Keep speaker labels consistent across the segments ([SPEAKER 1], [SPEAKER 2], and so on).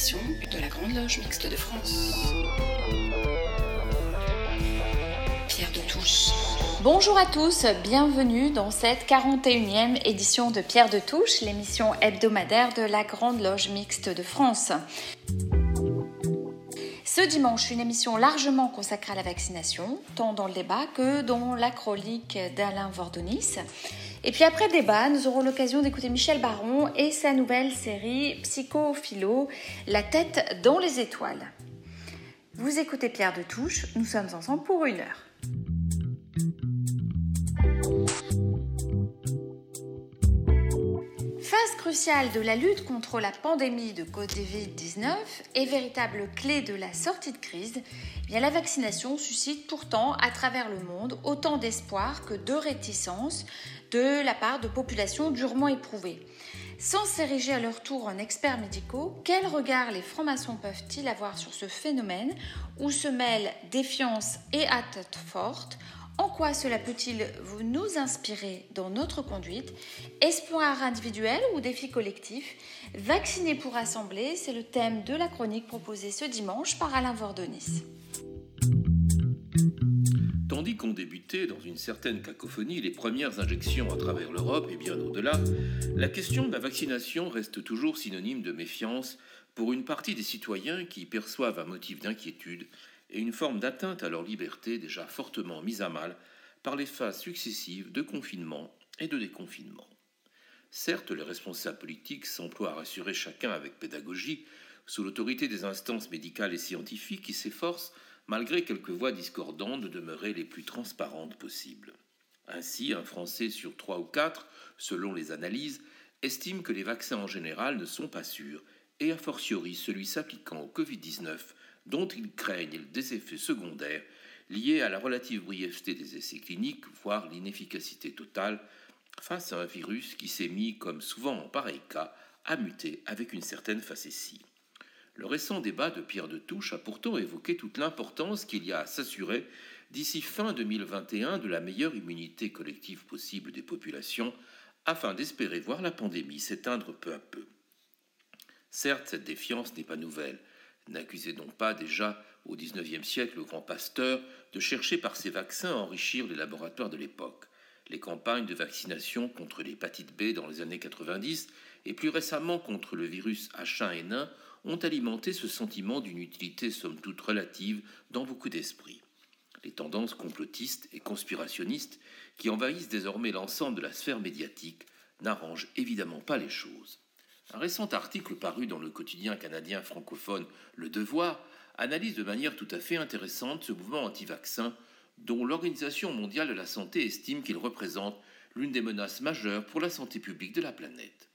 [SPEAKER 1] de la Grande Loge Mixte de France. Pierre de Touche.
[SPEAKER 2] Bonjour à tous, bienvenue dans cette 41e édition de Pierre de Touche, l'émission hebdomadaire de la Grande Loge Mixte de France. Ce dimanche, une émission largement consacrée à la vaccination, tant dans le débat que dans la chronique d'Alain Vordonis. Et puis après le débat, nous aurons l'occasion d'écouter Michel Baron et sa nouvelle série Psychophilo, La tête dans les étoiles. Vous écoutez Pierre de Touche, nous sommes ensemble pour une heure. Phase cruciale de la lutte contre la pandémie de Covid-19 et véritable clé de la sortie de crise, eh bien la vaccination suscite pourtant à travers le monde autant d'espoir que de réticence de la part de populations durement éprouvées. Sans s'ériger à leur tour en experts médicaux, quel regard les francs-maçons peuvent-ils avoir sur ce phénomène où se mêlent défiance et attente forte en quoi cela peut-il nous inspirer dans notre conduite? Espoir individuel ou défi collectif Vacciner pour assembler, c'est le thème de la chronique proposée ce dimanche par Alain Vordonis.
[SPEAKER 3] Tandis qu'ont débuté dans une certaine cacophonie les premières injections à travers l'Europe et bien au-delà, la question de la vaccination reste toujours synonyme de méfiance pour une partie des citoyens qui perçoivent un motif d'inquiétude et une forme d'atteinte à leur liberté déjà fortement mise à mal par les phases successives de confinement et de déconfinement. Certes, les responsables politiques s'emploient à rassurer chacun avec pédagogie, sous l'autorité des instances médicales et scientifiques qui s'efforcent malgré quelques voix discordantes, de demeurer les plus transparentes possibles. Ainsi, un Français sur trois ou quatre, selon les analyses, estime que les vaccins en général ne sont pas sûrs, et a fortiori celui s'appliquant au Covid-19, dont ils craignent des effets secondaires liés à la relative brièveté des essais cliniques, voire l'inefficacité totale, face à un virus qui s'est mis, comme souvent en pareil cas, à muter avec une certaine facétie. Le récent débat de Pierre de Touche a pourtant évoqué toute l'importance qu'il y a à s'assurer d'ici fin 2021 de la meilleure immunité collective possible des populations afin d'espérer voir la pandémie s'éteindre peu à peu. Certes, cette défiance n'est pas nouvelle. N'accusez donc pas déjà au XIXe siècle le grand Pasteur de chercher par ses vaccins à enrichir les laboratoires de l'époque. Les campagnes de vaccination contre l'hépatite B dans les années 90 et plus récemment contre le virus H1N1 ont alimenté ce sentiment d'une utilité somme toute relative dans beaucoup d'esprits. Les tendances complotistes et conspirationnistes qui envahissent désormais l'ensemble de la sphère médiatique n'arrangent évidemment pas les choses. Un récent article paru dans le quotidien canadien francophone Le Devoir analyse de manière tout à fait intéressante ce mouvement anti-vaccin dont l'Organisation mondiale de la santé estime qu'il représente l'une des menaces majeures pour la santé publique de la planète.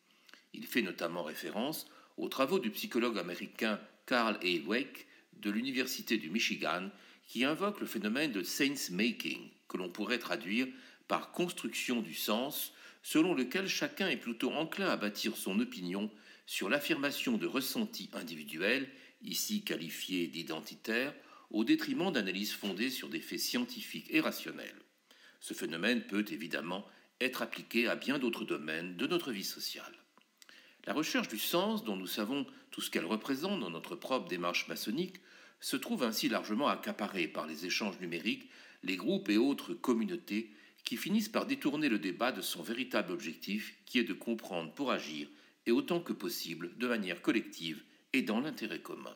[SPEAKER 3] Il fait notamment référence aux travaux du psychologue américain Carl A. Wake de l'Université du Michigan, qui invoque le phénomène de sense making, que l'on pourrait traduire par construction du sens, selon lequel chacun est plutôt enclin à bâtir son opinion sur l'affirmation de ressentis individuels, ici qualifiés d'identitaires, au détriment d'analyses fondées sur des faits scientifiques et rationnels. Ce phénomène peut évidemment être appliqué à bien d'autres domaines de notre vie sociale. La recherche du sens, dont nous savons tout ce qu'elle représente dans notre propre démarche maçonnique, se trouve ainsi largement accaparée par les échanges numériques, les groupes et autres communautés qui finissent par détourner le débat de son véritable objectif, qui est de comprendre pour agir, et autant que possible de manière collective et dans l'intérêt commun.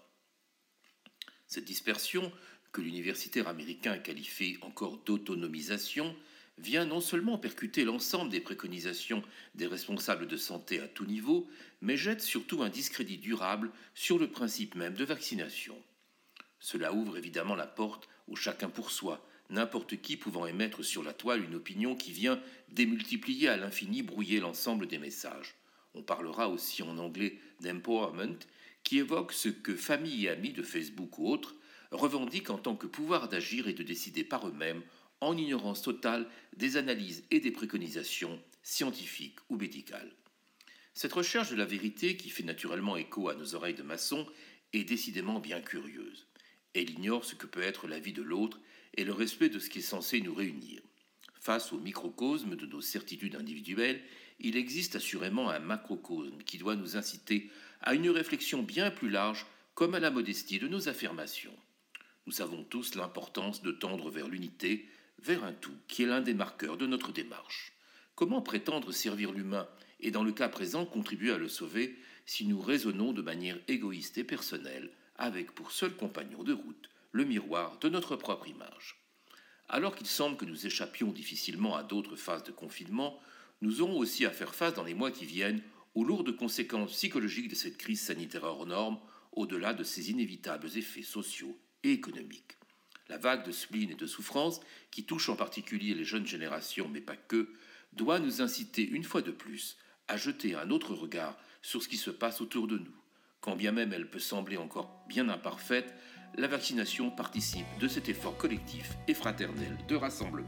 [SPEAKER 3] Cette dispersion, que l'universitaire américain qualifie encore d'autonomisation, vient non seulement percuter l'ensemble des préconisations des responsables de santé à tout niveau, mais jette surtout un discrédit durable sur le principe même de vaccination. Cela ouvre évidemment la porte au chacun pour soi, n'importe qui pouvant émettre sur la toile une opinion qui vient démultiplier à l'infini brouiller l'ensemble des messages. On parlera aussi en anglais d'empowerment, qui évoque ce que famille et amis de Facebook ou autres revendiquent en tant que pouvoir d'agir et de décider par eux-mêmes en ignorance totale des analyses et des préconisations scientifiques ou médicales. Cette recherche de la vérité, qui fait naturellement écho à nos oreilles de maçon, est décidément bien curieuse. Elle ignore ce que peut être la vie de l'autre et le respect de ce qui est censé nous réunir. Face au microcosme de nos certitudes individuelles, il existe assurément un macrocosme qui doit nous inciter à une réflexion bien plus large comme à la modestie de nos affirmations. Nous savons tous l'importance de tendre vers l'unité, vers un tout, qui est l'un des marqueurs de notre démarche. Comment prétendre servir l'humain et dans le cas présent contribuer à le sauver si nous raisonnons de manière égoïste et personnelle, avec pour seul compagnon de route le miroir de notre propre image Alors qu'il semble que nous échappions difficilement à d'autres phases de confinement, nous aurons aussi à faire face dans les mois qui viennent aux lourdes conséquences psychologiques de cette crise sanitaire hors norme, au-delà de ses inévitables effets sociaux et économiques. La vague de spleen et de souffrance, qui touche en particulier les jeunes générations, mais pas que, doit nous inciter une fois de plus à jeter un autre regard sur ce qui se passe autour de nous. Quand bien même elle peut sembler encore bien imparfaite, la vaccination participe de cet effort collectif et fraternel de rassemblement.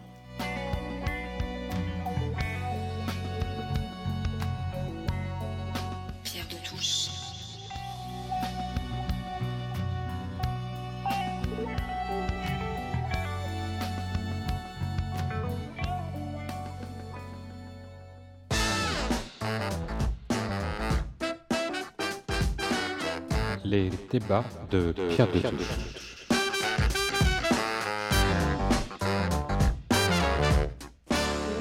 [SPEAKER 4] Les débats de Pierre de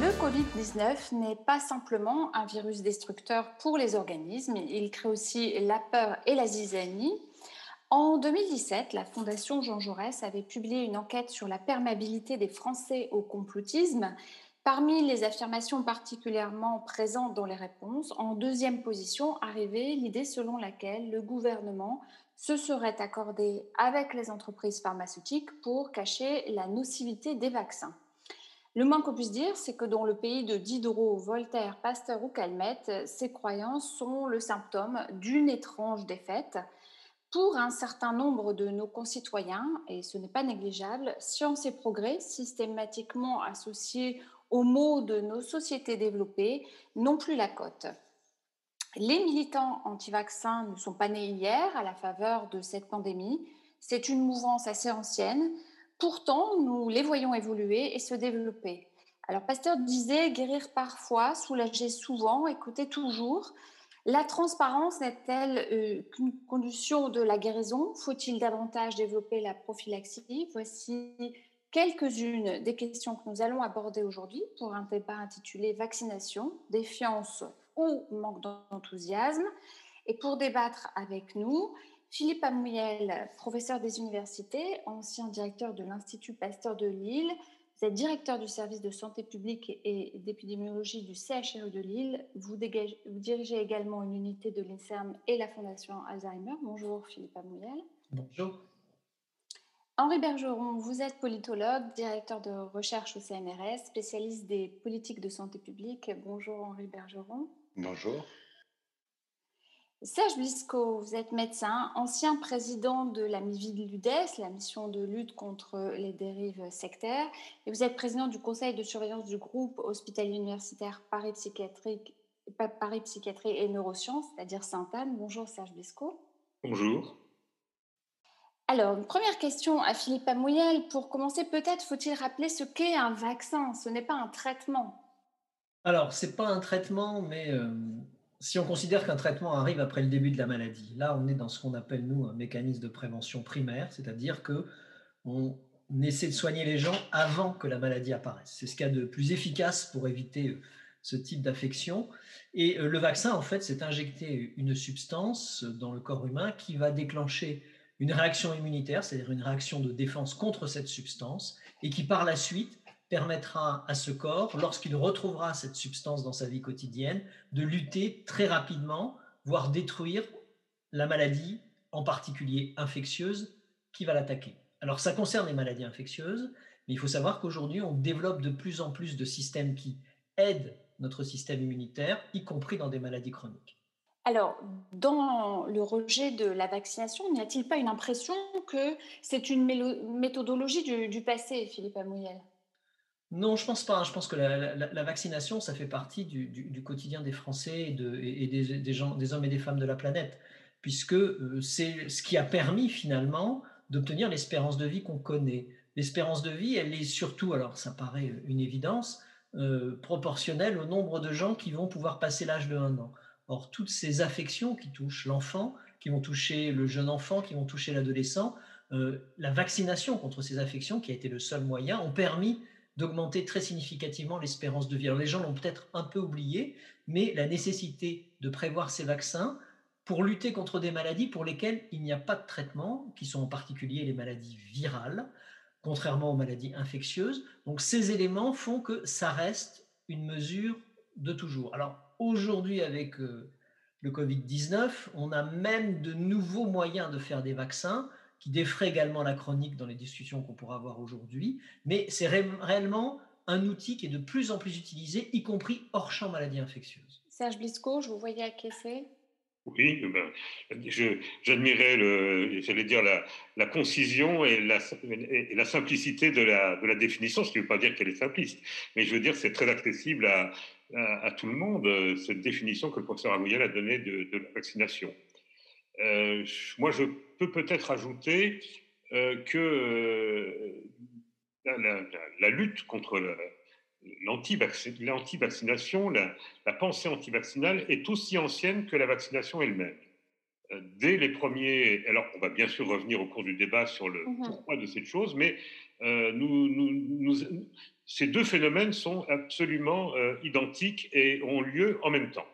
[SPEAKER 2] Le Covid-19 n'est pas simplement un virus destructeur pour les organismes, il crée aussi la peur et la zizanie. En 2017, la Fondation Jean Jaurès avait publié une enquête sur la perméabilité des Français au complotisme Parmi les affirmations particulièrement présentes dans les réponses, en deuxième position arrivait l'idée selon laquelle le gouvernement se serait accordé avec les entreprises pharmaceutiques pour cacher la nocivité des vaccins. Le moins qu'on puisse dire, c'est que dans le pays de Diderot, Voltaire, Pasteur ou Calmette, ces croyances sont le symptôme d'une étrange défaite. Pour un certain nombre de nos concitoyens, et ce n'est pas négligeable, science et progrès, systématiquement associés aux maux de nos sociétés développées n'ont plus la cote. Les militants anti-vaccins ne sont pas nés hier à la faveur de cette pandémie. C'est une mouvance assez ancienne. Pourtant, nous les voyons évoluer et se développer. Alors, Pasteur disait guérir parfois, soulager souvent, écouter toujours. La transparence n'est-elle euh, qu'une condition de la guérison? Faut-il davantage développer la prophylaxie? Voici quelques-unes des questions que nous allons aborder aujourd'hui pour un débat intitulé Vaccination, défiance ou manque d'enthousiasme. Et pour débattre avec nous, Philippe Amouyel, professeur des universités, ancien directeur de l'Institut Pasteur de Lille. Vous êtes directeur du service de santé publique et d'épidémiologie du CHRU de Lille. Vous, vous dirigez également une unité de l'INSERM et la Fondation Alzheimer. Bonjour Philippe Amouyel.
[SPEAKER 5] Bonjour.
[SPEAKER 2] Henri Bergeron, vous êtes politologue, directeur de recherche au CNRS, spécialiste des politiques de santé publique. Bonjour Henri Bergeron.
[SPEAKER 5] Bonjour.
[SPEAKER 2] Serge Blisco, vous êtes médecin, ancien président de la MIVID LUDES, la mission de lutte contre les dérives sectaires, et vous êtes président du conseil de surveillance du groupe hospitalier universitaire Paris Psychiatrie, Paris Psychiatrie et Neurosciences, c'est-à-dire Sainte-Anne. Bonjour Serge Blisco.
[SPEAKER 5] Bonjour.
[SPEAKER 2] Alors, une première question à Philippe Amouyel. Pour commencer, peut-être faut-il rappeler ce qu'est un vaccin? Ce n'est pas un traitement.
[SPEAKER 5] Alors, ce n'est pas un traitement, mais euh, si on considère qu'un traitement arrive après le début de la maladie, là, on est dans ce qu'on appelle, nous, un mécanisme de prévention primaire, c'est-à-dire que on essaie de soigner les gens avant que la maladie apparaisse. C'est ce qu'il y a de plus efficace pour éviter euh, ce type d'affection. Et euh, le vaccin, en fait, c'est injecter une substance dans le corps humain qui va déclencher une réaction immunitaire, c'est-à-dire une réaction de défense contre cette substance, et qui par la suite permettra à ce corps, lorsqu'il retrouvera cette substance dans sa vie quotidienne, de lutter très rapidement, voire détruire la maladie, en particulier infectieuse, qui va l'attaquer. Alors ça concerne les maladies infectieuses, mais il faut savoir qu'aujourd'hui, on développe de plus en plus de systèmes qui aident notre système immunitaire, y compris dans des maladies chroniques.
[SPEAKER 2] Alors, dans le rejet de la vaccination, n'y a-t-il pas une impression que c'est une méthodologie du, passé, Philippe Amouyel
[SPEAKER 5] Non, je pense pas. Je pense que la, vaccination, ça fait partie du, quotidien des Français et, des, hommes et des femmes de la planète, puisque euh, c'est ce qui a permis finalement d'obtenir l'espérance de vie qu'on connaît. l'espérance de vie, elle est surtout, alors ça paraît une évidence, euh, proportionnelle au nombre de gens qui vont pouvoir passer l'âge de 1 an. Or, toutes ces affections qui touchent l'enfant, qui vont toucher le jeune enfant, qui vont toucher l'adolescent, euh, la vaccination contre ces affections, qui a été le seul moyen, ont permis d'augmenter très significativement l'espérance de vie. Alors, les gens l'ont peut-être un peu oublié, mais la nécessité de prévoir ces vaccins pour lutter contre des maladies pour lesquelles il n'y a pas de traitement, qui sont en particulier les maladies virales, contrairement aux maladies infectieuses. Donc ces éléments font que ça reste une mesure de toujours. Alors aujourd'hui, avec euh, le Covid-19, on a même de nouveaux moyens de faire des vaccins qui défraient également la chronique dans les discussions qu'on pourra avoir aujourd'hui, mais c'est réellement un outil qui est de plus en plus utilisé, y compris hors champ maladies infectieuses.
[SPEAKER 2] Serge Blisco, je vous voyais acquiescer?
[SPEAKER 6] Oui, ben, j'admirais, j'allais dire, la, la, concision et la, et la simplicité de la, de la, définition, ce qui ne veut pas dire qu'elle est simpliste, mais je veux dire c'est très accessible à, à, tout le monde, cette définition que le professeur Agouyel a donnée de, de, la vaccination. Euh, moi, je peux peut-être ajouter euh, que euh, la, la, lutte contre l'anti-vaccination, la, pensée anti-vaccinale est aussi ancienne que la vaccination elle-même. Euh, dès les premiers, alors on va bien sûr revenir au cours du débat sur le mhm. pourquoi de cette chose, mais nous, ces deux phénomènes sont absolument identiques et ont lieu en même temps.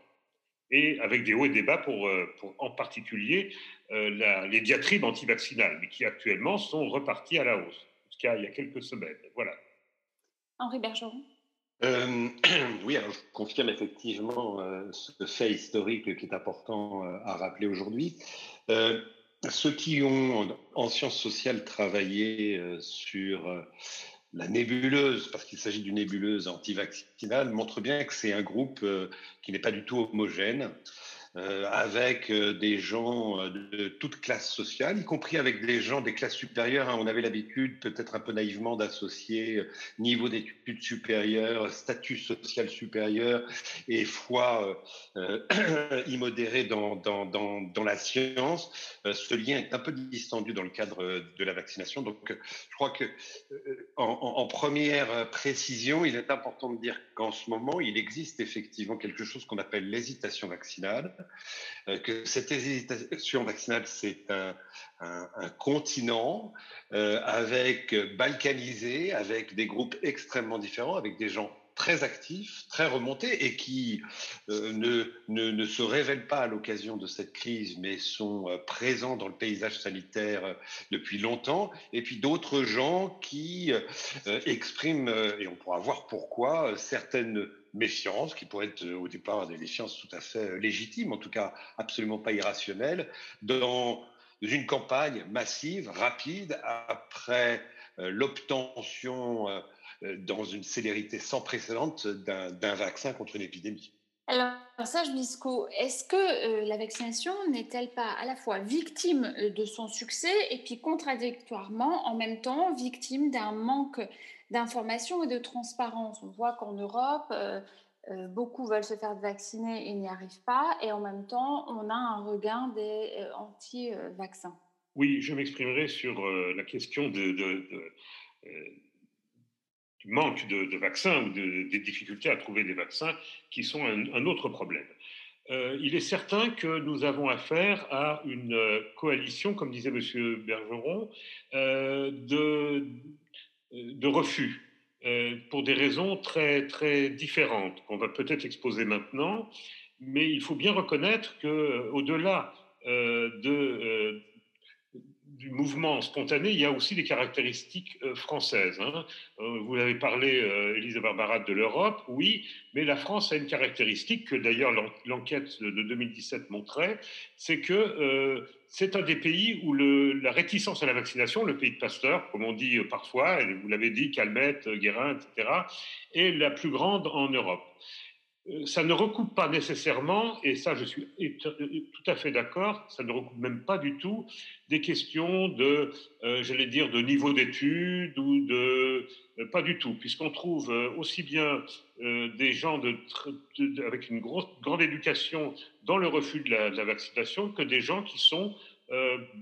[SPEAKER 6] Et avec des hauts et des bas pour, pour en particulier les diatribes anti-vaccinales, mais qui actuellement sont reparties à la hausse, jusqu'à il y a quelques semaines. Voilà.
[SPEAKER 2] Henri Bergeron
[SPEAKER 7] euh, oui, alors je confirme effectivement euh, ce fait historique qui est important euh, à rappeler aujourd'hui. ceux qui ont en sciences sociales travaillé sur la nébuleuse, parce qu'il s'agit d'une nébuleuse antivaccinale, montrent bien que c'est un groupe qui n'est pas du tout homogène. Euh, avec euh, des gens euh, de toute classe sociale, y compris avec des gens des classes supérieures. Hein. On avait l'habitude, peut-être un peu naïvement, d'associer niveau d'études supérieures, statut social supérieur et foi immodérée dans, dans, dans, dans, la science. ce lien est un peu distendu dans le cadre de la vaccination. Donc, je crois que en, en première précision, il est important de dire qu'en ce moment, il existe effectivement quelque chose qu'on appelle l'hésitation vaccinale euh, que cette hésitation vaccinale, c'est un, continent euh, avec balkanisé, avec des groupes extrêmement différents, avec des gens très actifs, très remontés et qui euh, ne, ne, se révèlent pas à l'occasion de cette crise, mais sont présents dans le paysage sanitaire depuis longtemps. Et puis d'autres gens qui expriment, et on pourra voir pourquoi, certaines méfiance, qui pourrait être au départ des méfiances tout à fait euh, légitimes, en tout cas absolument pas irrationnelles, dans une campagne massive, rapide, après euh, l'obtention euh, dans une célérité sans précédent d'un vaccin contre une épidémie.
[SPEAKER 2] Alors, Serge Bisco, est-ce que la vaccination n'est-elle pas à la fois victime de son succès et puis contradictoirement en même temps victime d'un manque d'information et de transparence. On voit qu'en Europe, euh, euh, beaucoup veulent se faire vacciner et n'y arrivent pas, et en même temps, on a un regain des euh, anti-vaccins.
[SPEAKER 6] Oui, je m'exprimerai sur la question du manque de, vaccins ou des difficultés à trouver des vaccins qui sont un, autre problème. il est certain que nous avons affaire à une coalition, comme disait M. Bergeron, de de refus euh, pour des raisons très, très différentes qu'on va peut-être exposer maintenant. Mais il faut bien reconnaître qu'au-delà euh, de, du mouvement spontané, il y a aussi des caractéristiques euh, françaises. Hein. Euh, vous avez parlé, euh, Elisa Barbara, de l'Europe, oui, mais la France a une caractéristique que d'ailleurs l'enquête de 2017 montrait, c'est que c'est un des pays où la réticence à la vaccination, le pays de Pasteur, comme on dit parfois, vous l'avez dit, Calmette, Guérin, etc., est la plus grande en Europe. Euh, ça ne recoupe pas nécessairement, et ça je suis tout à fait d'accord, ça ne recoupe même pas du tout des questions de, euh, j'allais dire, de niveau d'études ou de... Euh, pas du tout, puisqu'on trouve aussi bien des gens avec une grosse, grande éducation dans le refus de la, vaccination que des gens qui sont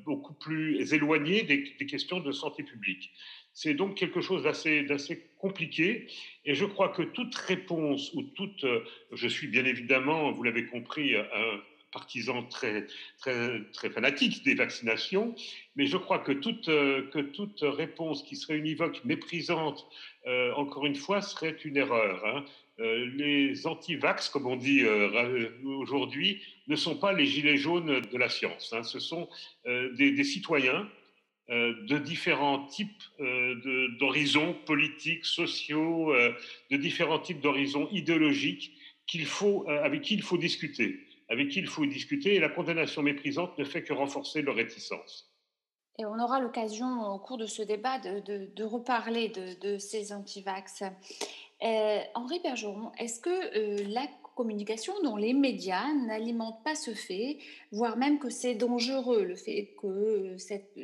[SPEAKER 6] beaucoup plus éloignés des questions de santé publique. C'est donc quelque chose d'assez compliqué. Et je crois que toute réponse ou toute... Euh, je suis bien évidemment, vous l'avez compris, un partisan très, très, très fanatique des vaccinations, mais je crois que toute, euh, que toute réponse qui serait univoque, méprisante, euh, encore une fois, serait une erreur. Hein. les anti-vax, comme on dit aujourd'hui, ne sont pas les gilets jaunes de la science. Hein. Ce sont des, citoyens euh, de différents types euh, d'horizons politiques, sociaux, euh, de différents types d'horizons idéologiques avec qui il faut discuter, avec qui il faut discuter, et la condamnation méprisante ne fait que renforcer leur réticence.
[SPEAKER 2] Et on aura l'occasion au cours de ce débat de, reparler de, ces antivax. Henri Bergeron, est-ce que la communication dont les médias n'alimentent pas ce fait, voire même que c'est dangereux, le fait que cette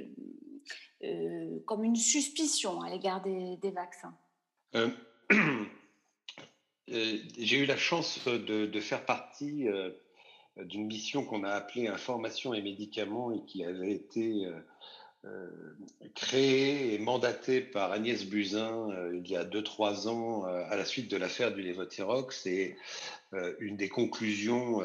[SPEAKER 2] euh, comme une suspicion à l'égard des, vaccins euh,
[SPEAKER 7] euh, J'ai eu la chance de, faire partie d'une mission qu'on a appelée Information et médicaments et qui avait été créée et mandatée par Agnès Buzyn il y a 2-3 ans à la suite de l'affaire du Levothyrox. Et une des conclusions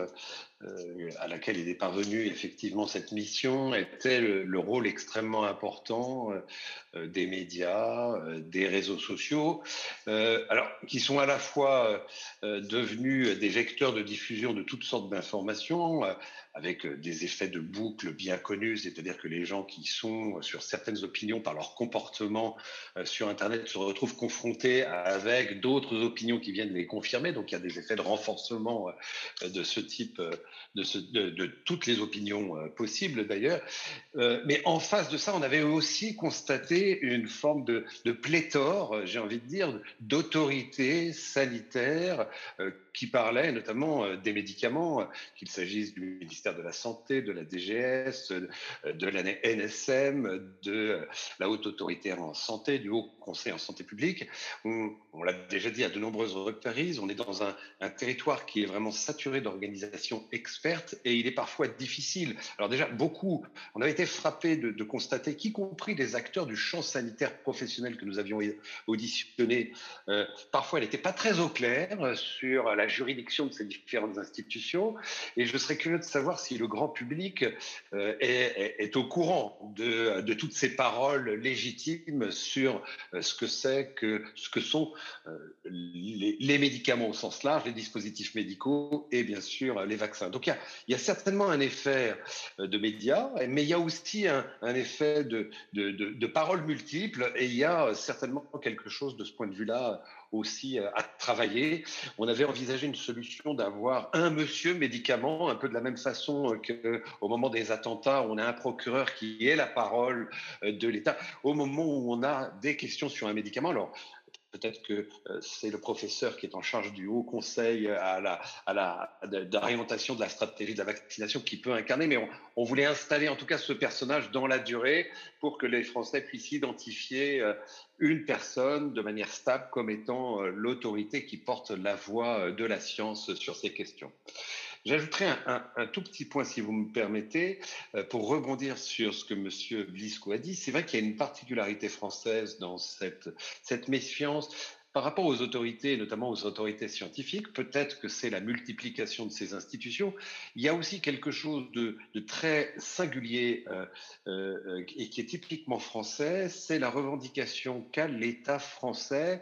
[SPEAKER 7] euh, à laquelle est parvenu effectivement cette mission était le, rôle extrêmement important euh, euh, des médias, des réseaux sociaux, alors qui sont à la fois devenus des vecteurs de diffusion de toutes sortes d'informations, avec des effets de boucle bien connus, c'est-à-dire que les gens qui sont sur certaines opinions par leur comportement sur Internet se retrouvent confrontés avec d'autres opinions qui viennent les confirmer, donc il y a des effets de renforcement de ce type de, toutes les opinions euh, possibles d'ailleurs. Euh, mais en face de ça, on avait aussi constaté une forme de, pléthore, j'ai envie de dire, d'autorité sanitaire euh, qui parlait notamment des médicaments, qu'il s'agisse du ministère de la Santé, de la DGS, de la NSM, de la Haute Autorité en Santé, du Haut Conseil en Santé publique. On, l'a déjà dit à de nombreuses reprises, on est dans un, territoire qui est vraiment saturé d'organisations expertes et il est parfois difficile. Alors déjà, beaucoup, on avait été frappé de, constater qu'y compris des acteurs du champ sanitaire professionnel que nous avions auditionnés, euh, parfois n'était pas très au clair sur la juridiction de ces différentes institutions. Et je serais curieux de savoir si le grand public euh, est, au courant de, toutes ces paroles légitimes sur euh, ce que c'est que ce que sont les, les médicaments au sens large, les dispositifs médicaux et bien sûr les vaccins. Donc il y a, certainement un effet euh, de médias, mais il y a aussi un, effet de, paroles multiples et il y a certainement quelque chose de ce point de vue-là aussi euh, à travailler. On avait envisagé une solution d'avoir un monsieur médicament, un peu de la même façon qu'au moment des attentats, on a un procureur qui est la parole euh, de l'État. Au moment où on a des questions sur un médicament, alors Peut-être que euh, c'est le professeur qui est en charge du Haut Conseil à la, à la, d'orientation de la stratégie de la vaccination qui peut incarner, mais on, voulait installer en tout cas ce personnage dans la durée pour que les Français puissent identifier euh, une personne de manière stable comme étant euh, l'autorité qui porte la voix de la science sur ces questions. J'ajouterai un, tout petit point, si vous me permettez, euh, pour rebondir sur ce que M. Blisco a dit. C'est vrai qu'il y a une particularité française dans cette, cette méfiance par rapport aux autorités, notamment aux autorités scientifiques, peut-être que c'est la multiplication de ces institutions. Il y a aussi quelque chose de, très singulier euh, euh, et qui est typiquement français, c'est la revendication qu'a l'État français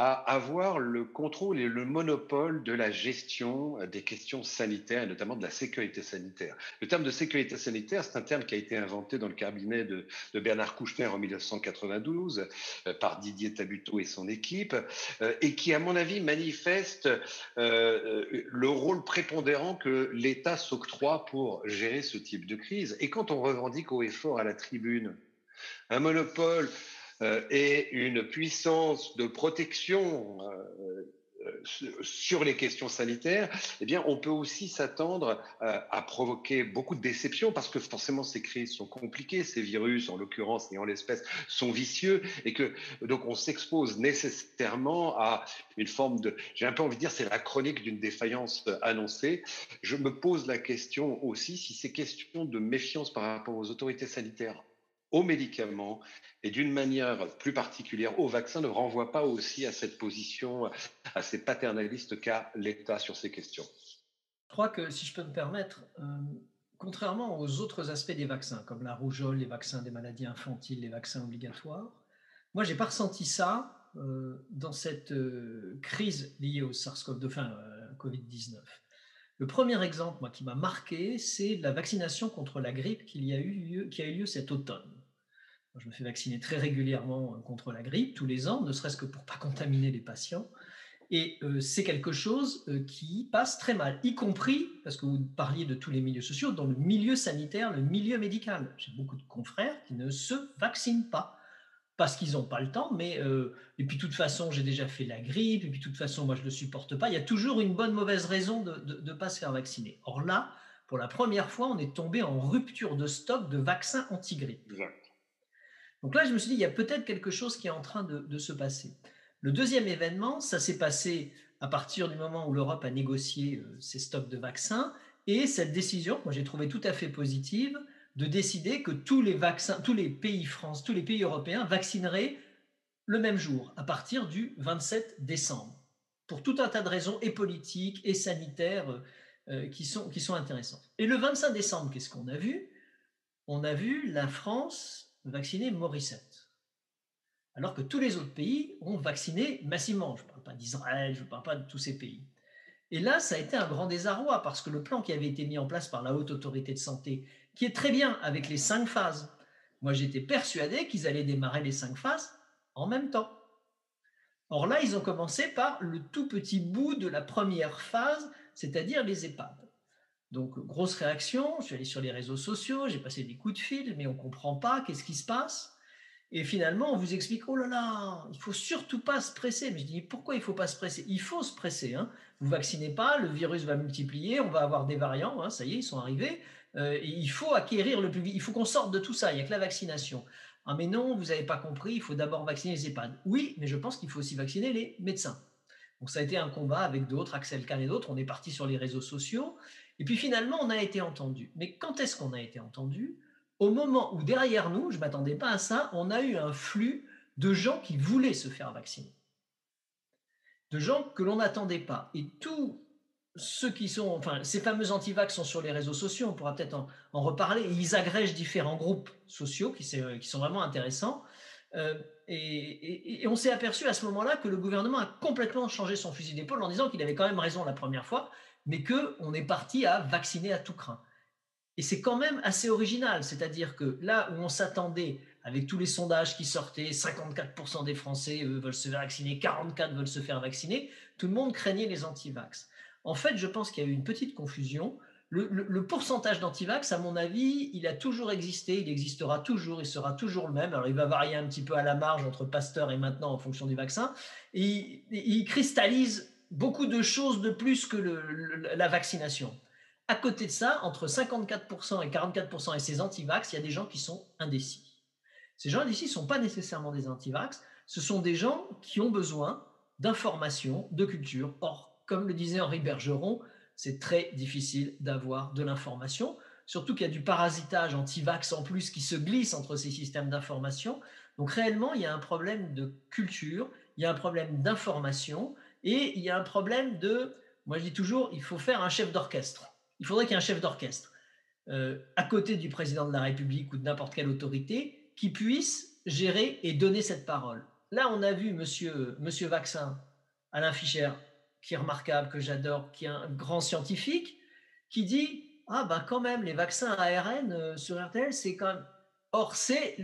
[SPEAKER 7] à avoir le contrôle et le monopole de la gestion des questions sanitaires et notamment de la sécurité sanitaire. Le terme de sécurité sanitaire, c'est un terme qui a été inventé dans le cabinet de, Bernard Kouchner en 1992 euh, par Didier Tabuteau et son équipe euh, et qui, à mon avis, manifeste euh, le rôle prépondérant que l'État s'octroie pour gérer ce type de crise. Et quand on revendique haut et fort à la tribune un monopole euh, et une puissance de protection euh, euh, sur les questions sanitaires, eh bien, on peut aussi s'attendre à, provoquer beaucoup de déceptions parce que forcément ces crises sont compliquées, ces virus, en l'occurrence et en l'espèce, sont vicieux et que donc on s'expose nécessairement à une forme de, j'ai un peu envie de dire, c'est la chronique d'une défaillance annoncée. Je me pose la question aussi si ces questions de méfiance par rapport aux autorités sanitaires aux médicaments et d'une manière plus particulière aux vaccins ne renvoie pas aussi à cette position assez paternaliste qu'a l'État sur ces questions
[SPEAKER 5] Je crois que, si je peux me permettre, euh, contrairement aux autres aspects des vaccins, comme la rougeole, les vaccins des maladies infantiles, les vaccins obligatoires, moi, j'ai pas ressenti ça euh, dans cette euh, crise liée au SARS-CoV-2, enfin, Covid-19. Le premier exemple, moi, qui m'a marqué, c'est la vaccination contre la grippe qui a eu qui a eu lieu cet automne. Je me fais vacciner très régulièrement euh, contre la grippe, tous les ans, ne serait-ce que pour pas contaminer les patients. Et euh, c'est quelque chose euh, qui passe très mal, y compris, parce que vous parliez de tous les milieux sociaux, dans le milieu sanitaire, le milieu médical. J'ai beaucoup de confrères qui ne se vaccinent pas parce qu'ils n'ont pas le temps, mais et puis de toute façon, j'ai déjà fait la grippe, et puis de toute façon, moi, je ne le supporte pas. Il y a toujours une bonne, mauvaise raison de ne pas se faire vacciner. Or là, pour la première fois, on est tombé en rupture de stock de vaccins anti-grippe. Donc là, je me suis dit, il y a peut-être quelque chose qui est en train de, se passer. Le deuxième événement, ça s'est passé à partir du moment où l'Europe a négocié euh, ses stocks de vaccins et cette décision, moi j'ai trouvé tout à fait positive, de décider que tous les vaccins, tous les pays France, tous les pays européens vaccineraient le même jour, à partir du 27 décembre, pour tout un tas de raisons et politiques et sanitaires euh, euh, qui, sont, qui sont intéressantes. Et le 25 décembre, qu'est-ce qu'on a vu? On a vu la France vacciner Morissette. Alors que tous les autres pays ont vacciné massivement. Je ne parle pas d'Israël, je ne parle pas de tous ces pays. Et là, ça a été un grand désarroi parce que le plan qui avait été mis en place par la haute autorité de santé, qui est très bien avec les cinq phases, moi j'étais persuadé qu'ils allaient démarrer les cinq phases en même temps. Or là, ils ont commencé par le tout petit bout de la première phase, c'est-à-dire les EHPAD. Donc, grosse réaction, je suis allé sur les réseaux sociaux, j'ai passé des coups de fil, mais on ne comprend pas, qu'est-ce qui se passe Et finalement, on vous explique, oh là là, il faut surtout pas se presser. Mais je dis, pourquoi il ne faut pas se presser? Il faut se presser. Hein. Vous vaccinez pas, le virus va multiplier, on va avoir des variants, hein, ça y est, ils sont arrivés. Euh, il faut acquérir le public, il faut qu'on sorte de tout ça, il n'y a que la vaccination. Ah mais non, vous n'avez pas compris, il faut d'abord vacciner les EHPAD. Oui, mais je pense qu'il faut aussi vacciner les médecins. Donc ça a été un combat avec d'autres, Axel Kahn et d'autres, on est parti sur les réseaux sociaux et puis finalement, on a été entendu. Mais quand est-ce qu'on a été entendu? Au moment où derrière nous, je ne m'attendais pas à ça, on a eu un flux de gens qui voulaient se faire vacciner. De gens que l'on n'attendait pas. Et tous ceux qui sont, enfin, ces fameux antivax sont sur les réseaux sociaux, on pourra peut-être en, reparler, et ils agrègent différents groupes sociaux qui, sont vraiment intéressants. Euh, et, on s'est aperçu à ce moment-là que le gouvernement a complètement changé son fusil d'épaule en disant qu'il avait quand même raison la première fois, mais qu'on est parti à vacciner à tout craint. Et c'est quand même assez original, c'est-à-dire que là où on s'attendait, avec tous les sondages qui sortaient, 54% des Français veulent se faire vacciner, 44 veulent se faire vacciner, tout le monde craignait les antivax. En fait, je pense qu'il y a eu une petite confusion. Le, le pourcentage d'antivax, à mon avis, il a toujours existé, il existera toujours, il sera toujours le même. Alors, il va varier un petit peu à la marge entre Pasteur et maintenant en fonction du vaccin. Et il cristallise beaucoup de choses de plus que la vaccination. À côté de ça, entre 54% et 44% et ces antivax, il y a des gens qui sont indécis. Ces gens indécis ne sont pas nécessairement des antivax, ce sont des gens qui ont besoin d'informations, de culture. Or, comme le disait Henri Bergeron, c'est très difficile d'avoir de l'information, surtout qu'il y a du parasitage antivax en plus qui se glisse entre ces systèmes d'information. Donc réellement, il y a un problème de culture, il y a un problème d'information, et il y a un problème de, moi je dis toujours, il faut faire un chef d'orchestre. Il faudrait qu'il y ait un chef d'orchestre euh, à côté du président de la République ou de n'importe quelle autorité qui puisse gérer et donner cette parole. Là, on a vu monsieur, monsieur Vaccin, Alain Fischer, qui est remarquable, que j'adore, qui est un grand scientifique, qui dit Ah, ben quand même, les vaccins ARN euh, sur RTL, c'est quand même Or, c'est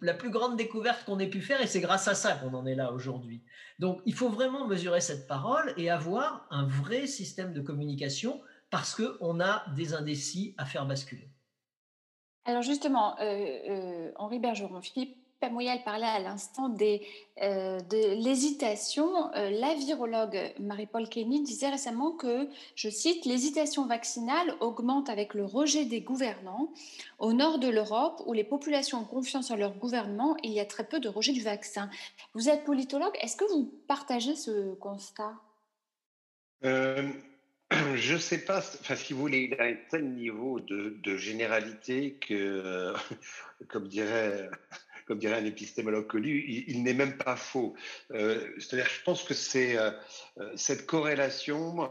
[SPEAKER 5] la plus grande découverte qu'on ait pu faire et c'est grâce à ça qu'on en est là aujourd'hui. Donc, il faut vraiment mesurer cette parole et avoir un vrai système de communication parce qu'on a des indécis à faire basculer.
[SPEAKER 2] Alors justement, euh, euh, Henri Bergeron, Pamoyal parlait à l'instant euh, de l'hésitation. Euh, la virologue Marie-Paul Kenny disait récemment que, je cite, l'hésitation vaccinale augmente avec le rejet des gouvernants. Au nord de l'Europe, où les populations ont confiance en leur gouvernement, il y a très peu de rejet du vaccin. Vous êtes politologue, est-ce que vous partagez ce constat?
[SPEAKER 7] Euh, je ne sais pas, enfin, si vous voulez, il a un tel niveau de, de généralité que, comme dirait comme dirait un épistémologue connu, il, n'est même pas faux. Euh, c'est-à-dire, je pense que c'est euh, euh, cette corrélation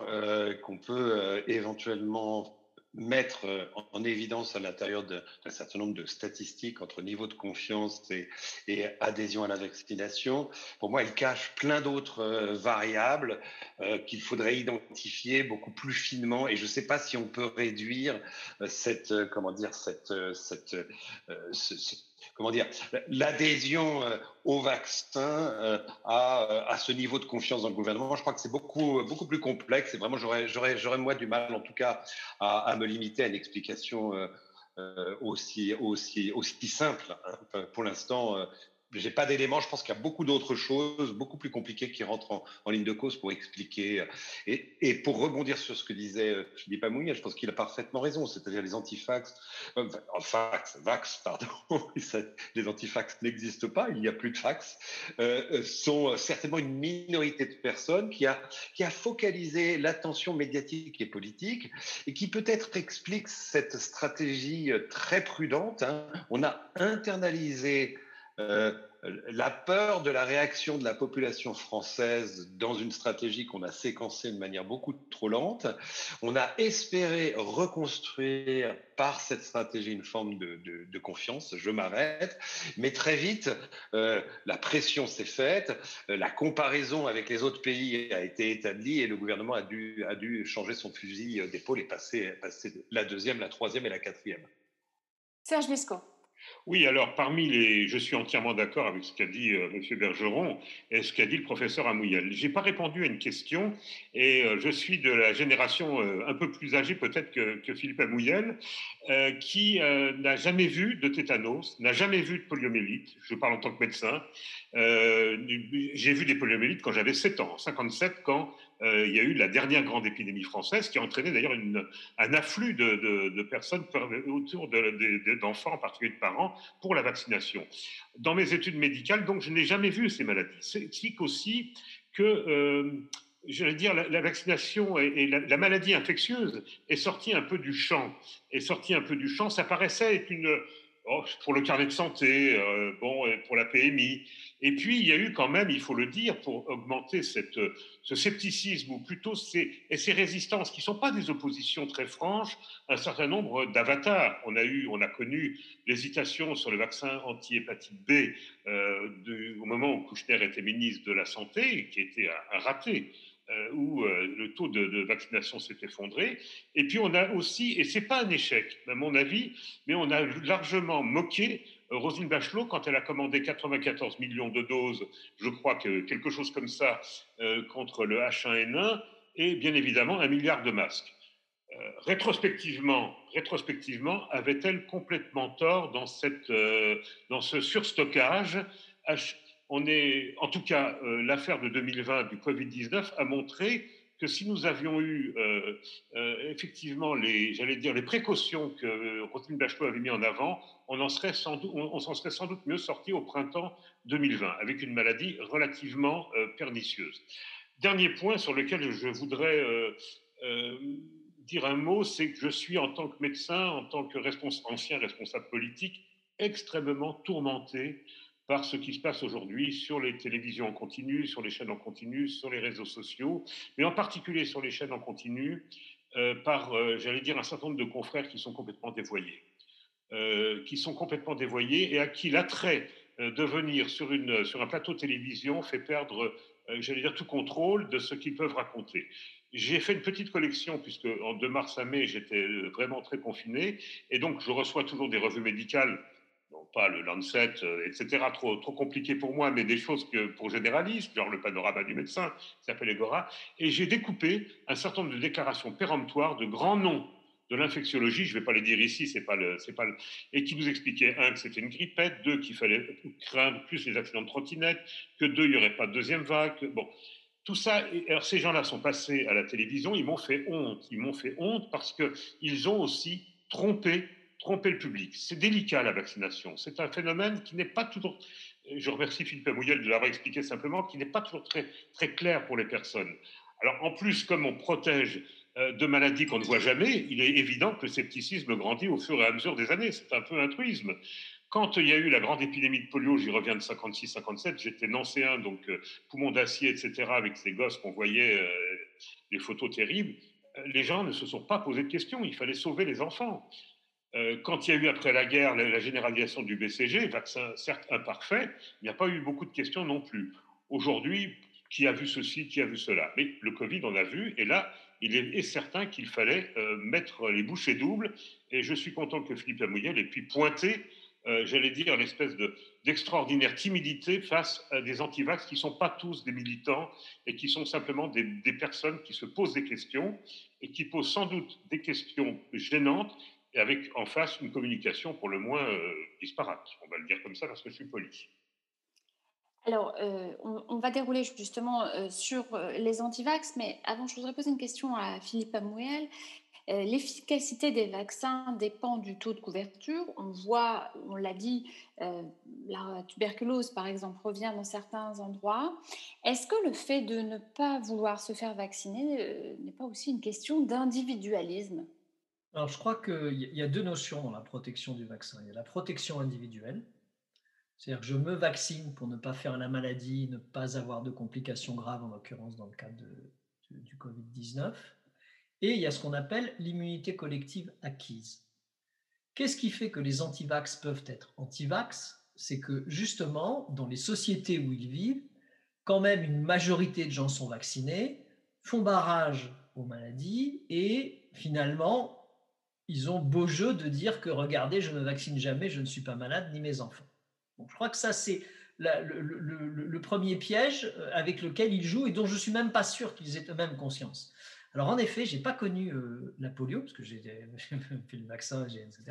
[SPEAKER 7] qu'on peut éventuellement mettre en évidence à l'intérieur d'un certain nombre de statistiques entre niveau de confiance et, adhésion à la vaccination, pour moi, il cache plein d'autres variables qu'il faudrait identifier beaucoup plus finement. Et je ne sais pas si on peut réduire cette, comment dire, cette, cette, comment dire, l'adhésion euh, au vaccin euh, à, à, ce niveau de confiance dans le gouvernement. Je crois que c'est beaucoup, plus complexe et vraiment, j'aurais, moi du mal, en tout cas, à, me limiter à une explication euh, aussi, aussi, aussi simple. Hein. Pour l'instant, j'ai pas d'éléments. Je pense qu'il y a beaucoup d'autres choses, beaucoup plus compliquées, qui rentrent en, ligne de cause pour expliquer. Et, et, pour rebondir sur ce que disait euh, Philippe Amounia, je pense qu'il a parfaitement raison. C'est-à-dire les antifax, euh, fax, vax, pardon, les antifax n'existent pas. Il n'y a plus de fax. Euh, sont certainement une minorité de personnes qui a qui a focalisé l'attention médiatique et politique et qui peut-être explique cette stratégie très prudente. Hein. On a internalisé euh, la peur de la réaction de la population française dans une stratégie qu'on a séquencée de manière beaucoup trop lente. On a espéré reconstruire par cette stratégie une forme de, confiance. Je m'arrête. Mais très vite, euh, la pression s'est faite, euh, la comparaison avec les autres pays a été établie et le gouvernement a dû, changer son fusil d'épaule et passer, la deuxième, la troisième et la quatrième.
[SPEAKER 2] Serge Misco.
[SPEAKER 6] Oui, alors parmi les, je suis entièrement d'accord avec ce qu'a dit euh, M. Bergeron et ce qu'a dit le professeur Amouyel. J'ai pas répondu à une question et euh, je suis de la génération euh, un peu plus âgée peut-être que, Philippe Amouyel, qui n'a jamais vu de tétanos, n'a jamais vu de poliomyélite. Je parle en tant que médecin. J'ai vu des poliomyélites quand j'avais 7 ans, 57, quand euh, il y a eu la dernière grande épidémie française qui a entraîné d'ailleurs un afflux de, personnes autour d'enfants, en particulier de parents, pour la vaccination. Dans mes études médicales, donc, je n'ai jamais vu ces maladies. C'est aussi que, euh, je dire, la, vaccination et, la, maladie infectieuse est sortie un peu du champ. Est sortie un peu du champ. Ça paraissait être une oh, pour le carnet de santé, euh, bon, pour la PMI. Et puis, il y a eu quand même, il faut le dire, pour augmenter cette, ce scepticisme, ou plutôt ces, et ces résistances, qui ne sont pas des oppositions très franches, un certain nombre d'avatars. On a, eu, on a connu l'hésitation sur le vaccin anti-hépatite B euh, au moment où Kouchner était ministre de la Santé, qui était un, raté. Euh, où euh, le taux de, vaccination s'est effondré. Et puis on a aussi, et c'est pas un échec, à mon avis, mais on a largement moqué Roselyne Bachelot, quand elle a commandé 94 millions de doses, je crois que quelque chose comme ça, euh, contre le H1N1, et bien évidemment un milliard de masques. Euh, rétrospectivement, avait-elle complètement tort dans, cette, euh, dans ce surstockage on est, En tout cas, l'affaire de 2020 du Covid-19 a montré que si nous avions eu euh, euh, effectivement les, j'allais dire, les précautions que Roselyne Bachelot avait mis en avant, on en serait sans doute, on, s'en serait sans doute mieux sorti au printemps 2020 avec une maladie relativement euh, pernicieuse. Dernier point sur lequel je voudrais dire un mot, c'est que je suis en tant que médecin, en tant que ancien responsable politique, extrêmement tourmenté par ce qui se passe aujourd'hui sur les télévisions en continu, sur les chaînes en continu, sur les réseaux sociaux, mais en particulier sur les chaînes en continu, euh, par, euh, j'allais dire, un certain nombre de confrères qui sont complètement dévoyés, euh, qui sont complètement dévoyés et à qui l'attrait de venir sur, une, sur un plateau de télévision fait perdre, j'allais dire, tout contrôle de ce qu'ils peuvent raconter. J'ai fait une petite collection, puisque en de mars à mai, j'étais vraiment très confiné, et donc je reçois toujours des revues médicales pas le Lancet, euh, etc., trop, compliqué pour moi, mais des choses que pour généralistes, genre le panorama du médecin, qui s'appelle Egora. Et j'ai découpé un certain nombre de déclarations péremptoires de grands noms de l'infectiologie, je ne vais pas les dire ici, c'est pas le, c'est pas et qui nous expliquaient un que c'était une grippette, deux qu'il fallait craindre plus les accidents de trottinette, que deux il n'y aurait pas de deuxième vague. Bon, tout ça. Alors ces gens-là sont passés à la télévision, ils m'ont fait honte, ils m'ont fait honte parce que ils ont aussi trompé tromper le public. C'est délicat la vaccination. C'est un phénomène qui n'est pas toujours, je remercie Philippe Amouyel de l'avoir expliqué simplement, qui n'est pas toujours très, très clair pour les personnes. Alors en plus, comme on protège euh, de maladies qu'on ne voit jamais, il est évident que le scepticisme grandit au fur et à mesure des années. C'est un peu un truisme. Quand il y a eu la grande épidémie de polio, j'y reviens de 56-57, j'étais nancéen, donc euh, poumon d'acier, etc., avec ces gosses qu'on voyait, les photos terribles, les gens ne se sont pas posé de questions, il fallait sauver les enfants. Quand il y a eu après la guerre la, généralisation du BCG, vaccin certes imparfait, il n'y a pas eu beaucoup de questions non plus. Aujourd'hui, qui a vu ceci, qui a vu cela? Mais le Covid, on a vu, et là, il est certain qu'il fallait euh, mettre les bouchées doubles, et je suis content que Philippe Lamouyel ait pu pointer, euh, j'allais dire, l'espèce d'extraordinaire timidité face à des antivax qui ne sont pas tous des militants, et qui sont simplement des, personnes qui se posent des questions, et qui posent sans doute des questions gênantes, avec en face une communication pour le moins euh, disparate. On va le dire comme ça parce que je suis poli.
[SPEAKER 2] Alors, euh, on, va dérouler justement euh, sur les antivax, mais avant, je voudrais poser une question à Philippe Amouel. L'efficacité des vaccins dépend du taux de couverture. On voit, on l'a dit, la tuberculose, par exemple, revient dans certains endroits. Est-ce que le fait de ne pas vouloir se faire vacciner n'est pas aussi une question d'individualisme?
[SPEAKER 5] Alors, je crois qu'il y a deux notions dans la protection du vaccin. Il y a la protection individuelle, c'est-à-dire que je me vaccine pour ne pas faire la maladie, ne pas avoir de complications graves, en l'occurrence dans le cas du Covid-19. Et il y a ce qu'on appelle l'immunité collective acquise. Qu'est-ce qui fait que les antivax peuvent être antivax? C'est que justement, dans les sociétés où ils vivent, quand même une majorité de gens sont vaccinés, font barrage aux maladies et finalement, ils ont beau jeu de dire que regardez, je ne me vaccine jamais, je ne suis pas malade, ni mes enfants je crois que ça, c'est le, premier piège euh, avec lequel ils jouent et dont je suis même pas sûr qu'ils aient eux-mêmes conscience. Alors, en effet, je n'ai pas connu euh, la polio, parce que j'ai fait le vaccin, etc.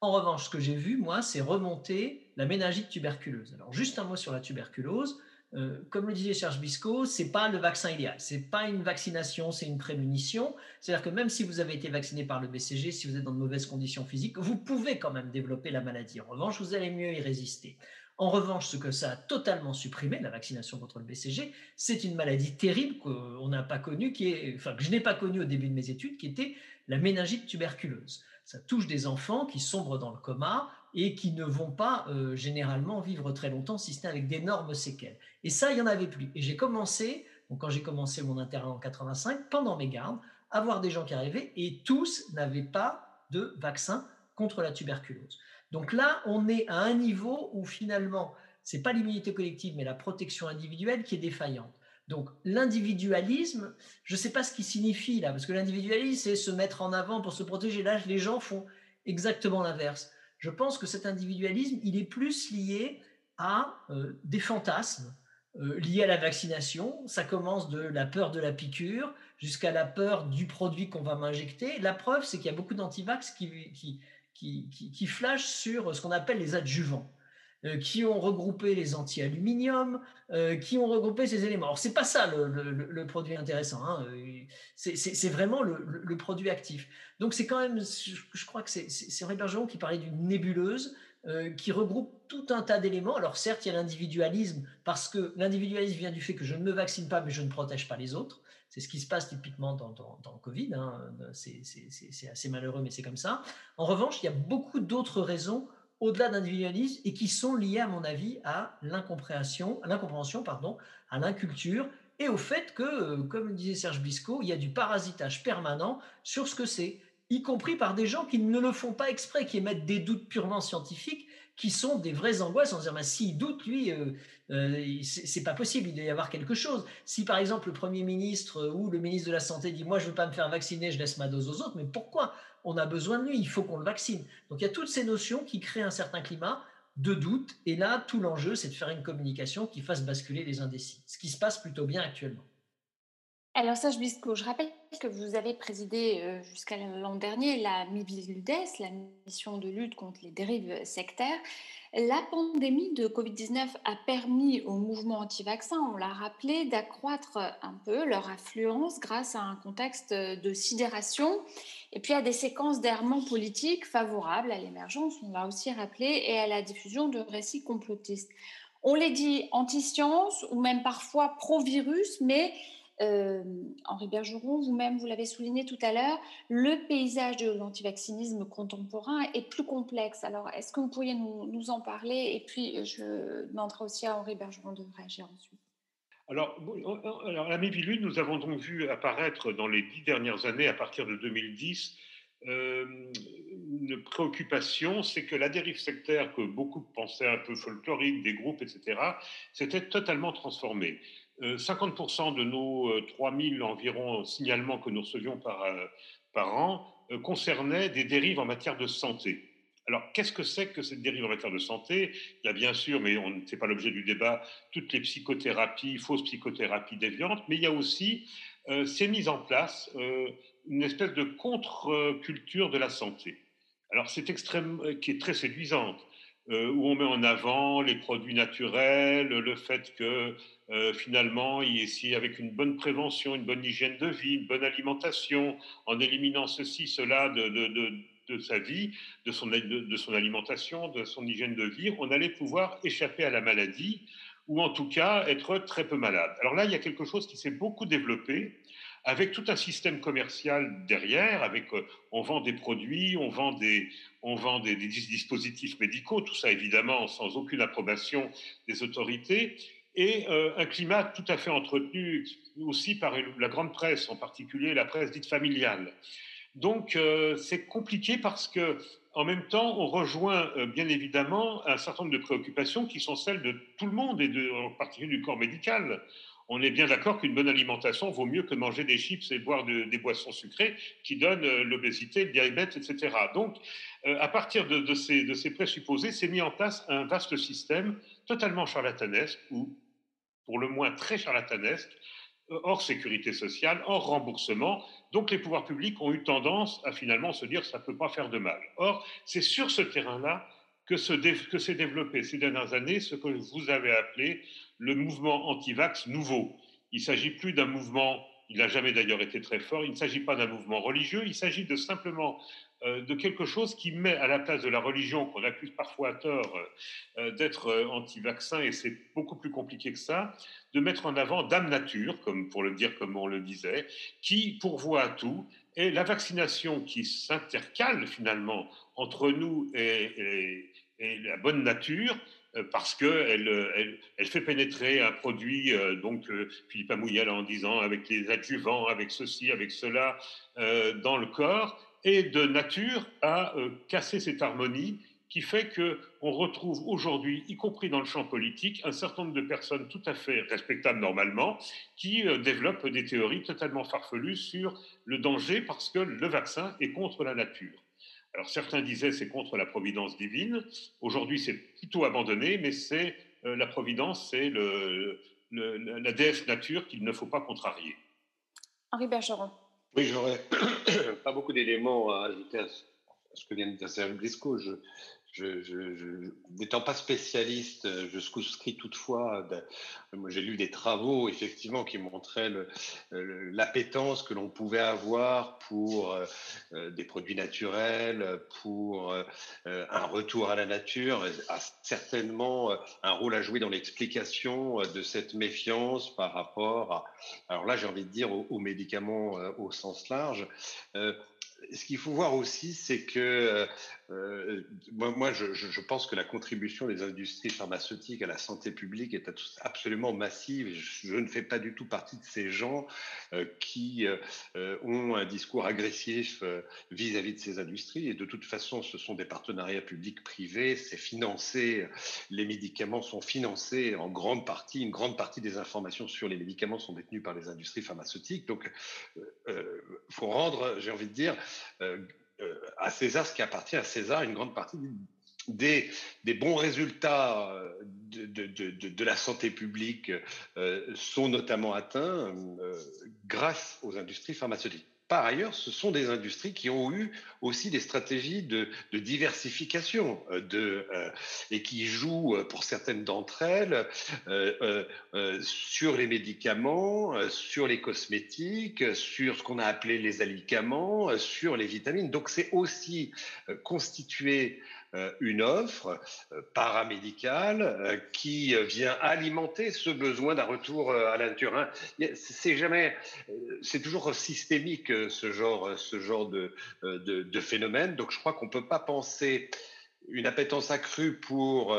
[SPEAKER 5] En revanche, ce que j'ai vu, moi, c'est remonter la méningite tuberculeuse. Alors, juste un mot sur la tuberculose. Euh, comme le disait Serge Bisco, c'est pas le vaccin idéal. C'est pas une vaccination, c'est une prémunition. C'est-à-dire que même si vous avez été vacciné par le BCG, si vous êtes dans de mauvaises conditions physiques, vous pouvez quand même développer la maladie. En revanche, vous allez mieux y résister. En revanche, ce que ça a totalement supprimé, la vaccination contre le BCG, c'est une maladie terrible qu'on n'a pas connue, qui est, enfin, que je n'ai pas connue au début de mes études, qui était la méningite tuberculeuse. Ça touche des enfants qui sombrent dans le coma et qui ne vont pas euh, généralement vivre très longtemps, si ce n'est avec d'énormes séquelles. Et ça, il n'y en avait plus. Et j'ai commencé, donc quand j'ai commencé mon internat en 85, pendant mes gardes, à voir des gens qui arrivaient et tous n'avaient pas de vaccin contre la tuberculose. Donc là, on est à un niveau où finalement, c'est pas l'immunité collective, mais la protection individuelle qui est défaillante. Donc l'individualisme, je ne sais pas ce qu'il signifie là, parce que l'individualisme, c'est se mettre en avant pour se protéger. Là, les gens font exactement l'inverse. Je pense que cet individualisme, il est plus lié à euh, des fantasmes euh, liés à la vaccination. Ça commence de la peur de la piqûre jusqu'à la peur du produit qu'on va m'injecter. La preuve, c'est qu'il y a beaucoup d'antivax qui, qui, qui, qui, flashent sur ce qu'on appelle les adjuvants. Euh, qui ont regroupé les anti-aluminium, qui ont regroupé ces éléments. Alors, ce n'est pas ça le, produit intéressant, hein. c'est vraiment le, produit actif. Donc, c'est quand même, je, crois que c'est Henri Bergeron qui parlait d'une nébuleuse euh, qui regroupe tout un tas d'éléments. Alors, certes, il y a l'individualisme, parce que l'individualisme vient du fait que je ne me vaccine pas, mais je ne protège pas les autres. C'est ce qui se passe typiquement dans, le Covid. Hein. C'est assez malheureux, mais c'est comme ça. En revanche, il y a beaucoup d'autres raisons au-delà d'individualisme et qui sont liés, à mon avis, à l'incompréhension, pardon, à l'inculture et au fait que, euh, comme disait Serge Bisco, il y a du parasitage permanent sur ce que c'est, y compris par des gens qui ne le font pas exprès, qui émettent des doutes purement scientifiques, qui sont des vraies angoisses en disant bah, s'il doute, lui, euh, euh, c'est pas possible, il doit y avoir quelque chose. Si par exemple le Premier ministre ou le ministre de la Santé dit Moi, je ne veux pas me faire vacciner, je laisse ma dose aux autres, mais pourquoi? On a besoin de lui, il faut qu'on le vaccine. Donc il y a toutes ces notions qui créent un certain climat de doute. Et là, tout l'enjeu, c'est de faire une communication qui fasse basculer les indécis, ce qui se passe plutôt bien actuellement.
[SPEAKER 2] Alors Serge Bisco, je rappelle que vous avez présidé euh, jusqu'à l'an dernier la MIBILUDES, la mission de lutte contre les dérives sectaires. La pandémie de Covid-19 a permis aux mouvements anti-vaccins, on l'a rappelé, d'accroître un peu leur affluence grâce à un contexte de sidération et puis à des séquences d'errements politiques favorables à l'émergence, on l'a aussi rappelé, et à la diffusion de récits complotistes. On les dit anti-science ou même parfois pro-virus, mais Euh, Henri Bergeron, vous-même, vous l'avez souligné tout à l'heure, le paysage de l'antivaccinisme contemporain est plus complexe. Alors, est-ce que vous pourriez nous en parler? Et puis, je demanderai aussi à Henri Bergeron de réagir ensuite.
[SPEAKER 6] Alors, alors la nous avons donc vu apparaître dans les dix dernières années, à partir de 2010, euh, une préoccupation, c'est que la dérive sectaire que beaucoup pensaient un peu folklorique, des groupes, etc., s'était totalement transformée. 50% euh, de nos 3000 euh, environ signalements que nous recevions par an concernaient des dérives en matière de santé. Alors, qu'est-ce que c'est que cette dérive en matière de santé? Il y a bien sûr, mais ce n'est pas l'objet du débat, toutes les psychothérapies, fausses psychothérapies déviantes, mais il y a aussi, euh, c'est mis en place euh, une espèce de contre-culture de la santé. Alors, c'est extrême, euh, qui est très séduisante, euh, où on met en avant les produits naturels, le fait que finalement, ici, avec une bonne prévention, une bonne hygiène de vie, une bonne alimentation, en éliminant ceci, cela de de sa vie, de son, alimentation, de son hygiène de vie, on allait pouvoir échapper à la maladie ou en tout cas être très peu malade. Alors là, il y a quelque chose qui s'est beaucoup développé avec tout un système commercial derrière, avec euh, on vend des produits, on vend des, on vend des, dispositifs médicaux, tout ça évidemment sans aucune approbation des autorités, et euh, un climat tout à fait entretenu aussi par la grande presse, en particulier la presse dite familiale. Donc euh, c'est compliqué parce que en même temps, on rejoint euh, bien évidemment un certain nombre de préoccupations qui sont celles de tout le monde et de, en particulier du corps médical. On est bien d'accord qu'une bonne alimentation vaut mieux que manger des chips et boire des boissons sucrées qui donnent euh, l'obésité, le diabète, etc. Donc, à partir de, ces, de ces présupposés, s'est mis en place un vaste système totalement charlatanesque, ou pour le moins très charlatanesque, hors sécurité sociale, hors remboursement. Donc les pouvoirs publics ont eu tendance à finalement se dire ça ne peut pas faire de mal. Or, c'est sur ce terrain-là que, s'est développé ces dernières années ce que vous avez appelé le mouvement anti-vax nouveau. Il ne s'agit plus d'un mouvement, il n'a jamais d'ailleurs été très fort, il ne s'agit pas d'un mouvement religieux, il s'agit de simplement euh, de quelque chose qui met à la place de la religion, qu'on accuse parfois à tort euh, d'être euh, anti-vaccin, et c'est beaucoup plus compliqué que ça, de mettre en avant Dame Nature, comme pour le dire comme on le disait, qui pourvoit à tout, et la vaccination qui s'intercale finalement entre nous et, la bonne nature, parce qu'elle elle, elle, fait pénétrer un produit, donc Philippe Amouyel en disant avec les adjuvants, avec ceci, avec cela, dans le corps, et de nature à euh, casser cette harmonie qui fait qu'on retrouve aujourd'hui, y compris dans le champ politique, un certain nombre de personnes tout à fait respectables normalement, qui euh, développent des théories totalement farfelues sur le danger parce que le vaccin est contre la nature. Alors certains disaient c'est contre la providence divine. Aujourd'hui c'est plutôt abandonné, mais c'est euh, la providence, c'est le, la déesse nature qu'il ne faut pas contrarier.
[SPEAKER 2] Henri Bergeron.
[SPEAKER 7] Oui, j'aurais pas beaucoup d'éléments à ajouter à ce que vient de dire Serge Briscoe. Je, n'étant pas spécialiste, je souscris toutefois. moi, j'ai lu des travaux effectivement qui montraient l'appétence que l'on pouvait avoir pour euh, des produits naturels, pour euh, un retour à la nature, a certainement un rôle à jouer dans l'explication de cette méfiance par rapport à. Alors là, j'ai envie de dire aux, médicaments euh, au sens large ce qu'il faut voir aussi, c'est que euh, moi, je, pense que la contribution des industries pharmaceutiques à la santé publique est absolument massive. Je, ne fais pas du tout partie de ces gens euh, qui euh, ont un discours agressif vis-à-vis de ces industries. Et de toute façon, ce sont des partenariats publics-privés. C'est financé. Les médicaments sont financés en grande partie. Une grande partie des informations sur les médicaments sont détenues par les industries pharmaceutiques. Donc, il faut rendre, j'ai envie de dire, à César ce qui appartient à César, une grande partie des, bons résultats euh, de, la santé publique euh, sont notamment atteints grâce aux industries pharmaceutiques. Par ailleurs, ce sont des industries qui ont eu aussi des stratégies de, diversification euh, euh, et qui jouent, euh, pour certaines d'entre elles, sur les médicaments, sur les cosmétiques, sur ce qu'on a appelé les alicaments, sur les vitamines. Donc c'est aussi constitué une offre paramédicale qui vient alimenter ce besoin d'un retour à la nature. Hein. C'est jamais, c'est toujours systémique ce genre, ce genre de, de, de phénomène. Donc je crois qu'on peut pas penser une appétence accrue pour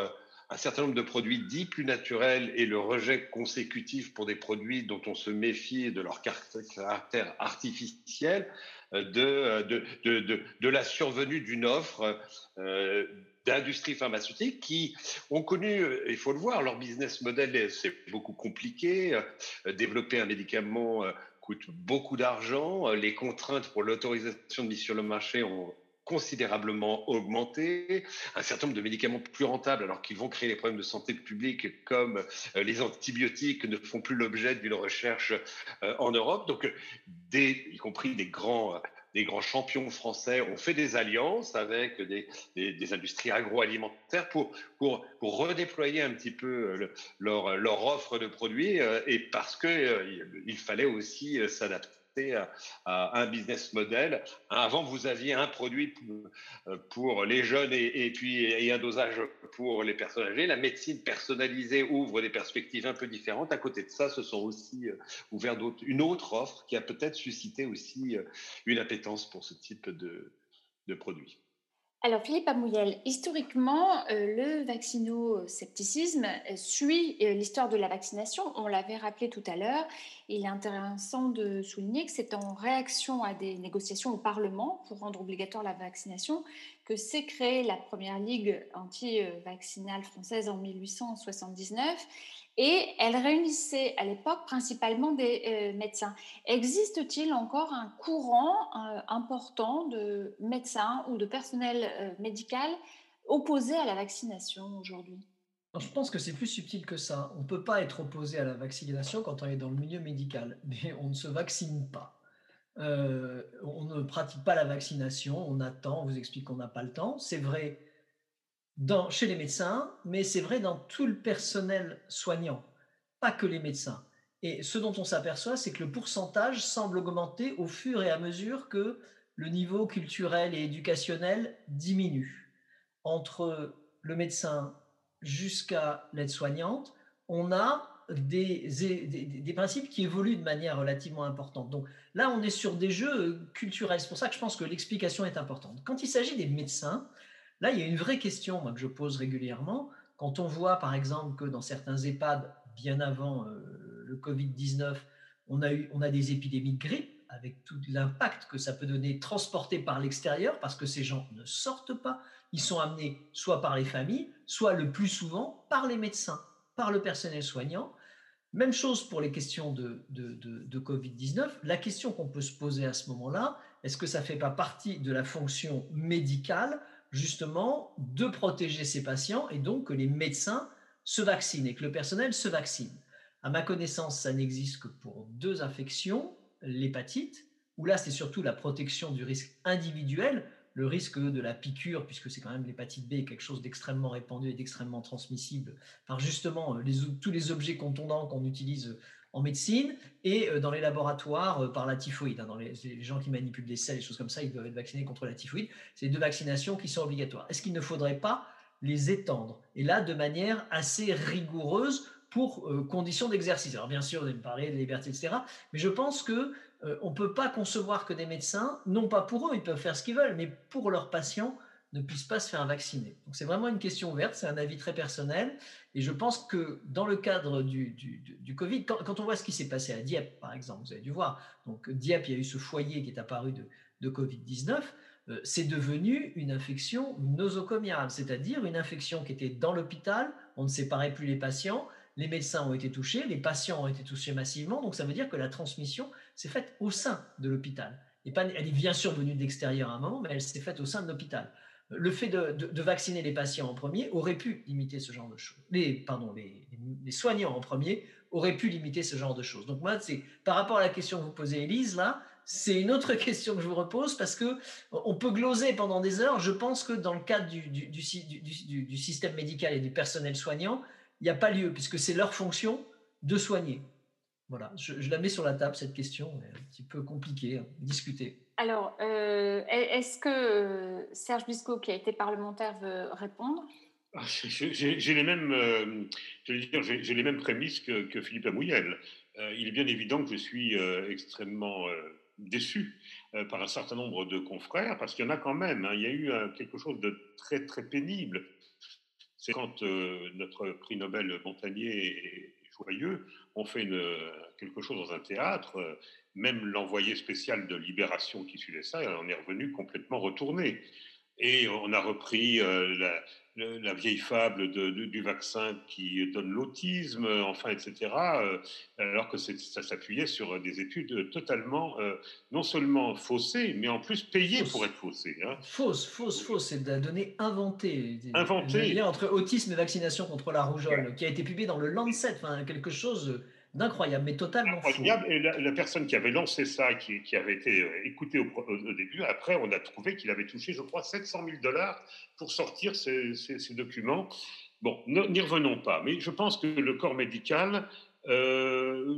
[SPEAKER 7] un certain nombre de produits dits plus naturels et le rejet consécutif pour des produits dont on se méfie de leur caractère artificiel, euh, euh, de, de, de, de la survenue d'une offre euh, d'industries pharmaceutiques qui ont connu, il faut le voir, leur business model, c'est beaucoup compliqué. Développer un médicament coûte beaucoup d'argent. Les contraintes pour l'autorisation de mise sur le marché ont considérablement augmenté, un certain nombre de médicaments plus rentables alors qu'ils vont créer des problèmes de santé publique comme euh, les antibiotiques ne font plus l'objet d'une recherche euh, en Europe. Donc, des, y compris des grands des grands champions français ont fait des alliances avec des, des, industries agroalimentaires pour, pour, redéployer un petit peu euh, leur, leur offre de produits et parce qu'il il fallait aussi s'adapter à, un business model. Avant, vous aviez un produit pour, les jeunes et, puis un dosage pour les personnes âgées. La médecine personnalisée ouvre des perspectives un peu différentes. À côté de ça, ce sont aussi euh, ouvert une autre offre qui a peut-être suscité aussi euh, une appétence pour ce type de, de produit.
[SPEAKER 2] Alors Philippe Amouyel, historiquement, euh, le vaccino-scepticisme suit euh, l'histoire de la vaccination. On l'avait rappelé tout à l'heure. Il est intéressant de souligner que c'est en réaction à des négociations au Parlement pour rendre obligatoire la vaccination que s'est créée la première ligue anti-vaccinale française en 1879 et elle réunissait à l'époque principalement des euh, médecins. Existe-t-il encore un courant euh, important de médecins ou de personnel euh, médical opposé à la vaccination aujourd'hui?
[SPEAKER 5] Je pense que c'est plus subtil que ça. On ne peut pas être opposé à la vaccination quand on est dans le milieu médical, mais on ne se vaccine pas. on ne pratique pas la vaccination, on attend, on vous explique qu'on n'a pas le temps. C'est vrai chez les médecins, mais c'est vrai dans tout le personnel soignant, pas que les médecins. Et ce dont on s'aperçoit, c'est que le pourcentage semble augmenter au fur et à mesure que le niveau culturel et éducationnel diminue. Entre le médecin jusqu'à l'aide-soignante, on a des, des, principes qui évoluent de manière relativement importante. Donc là, on est sur des jeux culturels. C'est pour ça que je pense que l'explication est importante. Quand il s'agit des médecins, Là, il y a une vraie question que je pose régulièrement. Quand on voit, par exemple, que dans certains EHPAD, bien avant euh, le Covid-19, on a, eu, on a des épidémies de grippe, avec tout l'impact que ça peut donner transporté par l'extérieur, parce que ces gens ne sortent pas, ils sont amenés soit par les familles, soit le plus souvent par les médecins, par le personnel soignant. Même chose pour les questions de, de, de, de Covid-19. La question qu'on peut se poser à ce moment-là, est-ce que ça ne fait pas partie de la fonction médicale justement de protéger ces patients et donc que les médecins se vaccinent et que le personnel se vaccine. À ma connaissance, ça n'existe que pour deux infections, l'hépatite, où là c'est surtout la protection du risque individuel, le risque de la piqûre, puisque c'est quand même l'hépatite B, quelque chose d'extrêmement répandu et d'extrêmement transmissible par justement les, tous les objets contondants qu'on utilise en médecine et euh, dans les laboratoires euh, par la typhoïde. Hein, dans les, gens qui manipulent des selles, des choses comme ça, ils doivent être vaccinés contre la typhoïde. C'est deux vaccinations qui sont obligatoires. Est-ce qu'il ne faudrait pas les étendre? Et là, de manière assez rigoureuse pour euh, conditions d'exercice. Alors bien sûr, vous allez me parler de liberté, etc. Mais je pense que on ne peut pas concevoir que des médecins, non pas pour eux, ils peuvent faire ce qu'ils veulent, mais pour leurs patients, ne puissent pas se faire vacciner. Donc c'est vraiment une question ouverte, c'est un avis très personnel. Et je pense que dans le cadre du, du, Covid, quand, on voit ce qui s'est passé à Dieppe, par exemple, vous avez dû voir, donc Dieppe, il y a eu ce foyer qui est apparu de, de Covid-19, euh, c'est devenu une infection nosocomiale, c'est-à-dire une infection qui était dans l'hôpital, on ne séparait plus les patients, les médecins ont été touchés, les patients ont été touchés massivement, donc ça veut dire que la transmission s'est faite au sein de l'hôpital. Et pas, elle est bien sûr venue de l'extérieur à un moment, mais elle s'est faite au sein de l'hôpital le fait de, vacciner les patients en premier aurait pu limiter ce genre de choses. Les, pardon, les, soignants en premier auraient pu limiter ce genre de choses. Donc moi, c'est par rapport à la question que vous posez, Elise, là, c'est une autre question que je vous repose parce que on peut gloser pendant des heures. Je pense que dans le cadre du, du, système médical et du personnel soignant, il n'y a pas lieu puisque c'est leur fonction de soigner. Voilà, je, la mets sur la table, cette question, un petit peu compliquée à discuter.
[SPEAKER 2] Alors, est-ce que Serge Bisco, qui a été parlementaire, veut répondre?
[SPEAKER 6] Ah, J'ai les mêmes, j'ai les mêmes prémices que, Philippe Amouyel. il est bien évident que je suis extrêmement déçu par un certain nombre de confrères, parce qu'il y en a quand même. Hein. il y a eu quelque chose de très très pénible. C'est quand notre prix Nobel Montagnier Joyeux ont fait quelque chose dans un théâtre. Même l'envoyé spécial de Libération qui suivait ça, on est revenu complètement retourné. Et on a repris la, la vieille fable de, du vaccin qui donne l'autisme, enfin, etc., euh, alors que ça s'appuyait sur des études totalement, euh, non seulement faussées, mais en plus payées pour être faussées.
[SPEAKER 5] Hein. Fausse, fausse, fausse, c'est de données inventées.
[SPEAKER 6] Inventées.
[SPEAKER 5] Le lien entre autisme et vaccination contre la rougeole, qui a été publié dans le Lancet, enfin, quelque chose d'incroyable, mais totalement incroyable.
[SPEAKER 6] Et la, personne qui avait lancé ça, qui, avait été euh, écoutée au, début, après, on a trouvé qu'il avait touché, je crois, 700 000 dollars pour sortir ces, ces, documents. Bon, n'y revenons pas, mais je pense que le corps médical euh,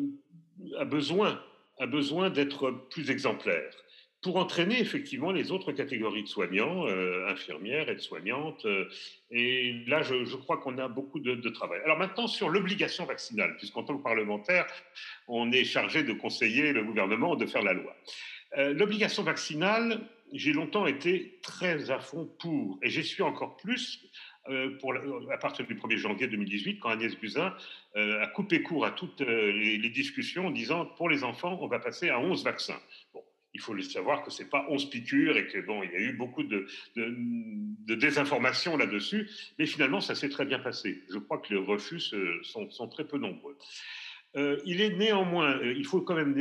[SPEAKER 6] a besoin, a besoin d'être plus exemplaire pour entraîner effectivement les autres catégories de soignants, euh, infirmières, aides-soignantes. Euh, et là, je, crois qu'on a beaucoup de, travail. Alors maintenant, sur l'obligation vaccinale, puisqu'en tant que parlementaire, on est chargé de conseiller le gouvernement de faire la loi. Euh, l'obligation vaccinale, j'ai longtemps été très à fond pour, et j'y suis encore plus pour, à partir du 1er janvier 2018, quand Agnès Buzyn a coupé court à toutes les, discussions en disant pour les enfants, on va passer à 11 vaccins. Il faut le savoir que c'est pas 11 piqûres et que bon, il y a eu beaucoup de, de, désinformation là-dessus, mais finalement, ça s'est très bien passé. Je crois que les refus sont, très peu nombreux. Euh, il est néanmoins, euh, il faut quand même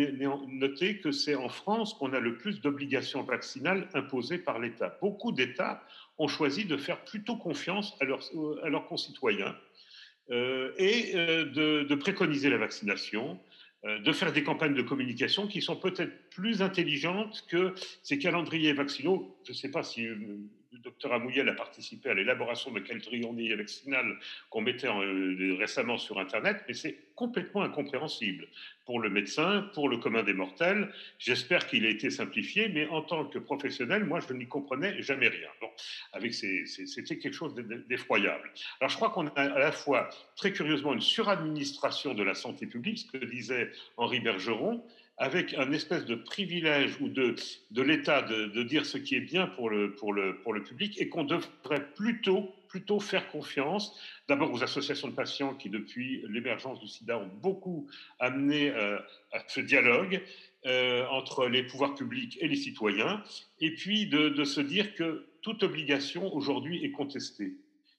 [SPEAKER 6] noter que c'est en France qu'on a le plus d'obligations vaccinales imposées par l'État. Beaucoup d'États ont choisi de faire plutôt confiance à leurs, leurs concitoyens euh, et de, préconiser la vaccination, euh, de faire des campagnes de communication qui sont peut-être plus intelligentes que ces calendriers vaccinaux. Je ne sais pas si euh, le docteur Amouyel a participé à l'élaboration de calendrier vaccinal qu'on mettait euh, récemment sur Internet, mais c'est complètement incompréhensible pour le médecin, pour le commun des mortels. J'espère qu'il a été simplifié, mais en tant que professionnel, moi, je n'y comprenais jamais rien. Bon, avec c'était quelque chose d'effroyable. Alors, je crois qu'on a à la fois, très curieusement, une suradministration de la santé publique, ce que disait Henri Bergeron, avec un espèce de privilège ou de, de l'État de, dire ce qui est bien pour le, pour le, pour le public et qu'on devrait plutôt, plutôt faire confiance d'abord aux associations de patients qui, depuis l'émergence du sida, ont beaucoup amené euh, à ce dialogue euh, entre les pouvoirs publics et les citoyens, et puis de, de se dire que toute obligation aujourd'hui est contestée.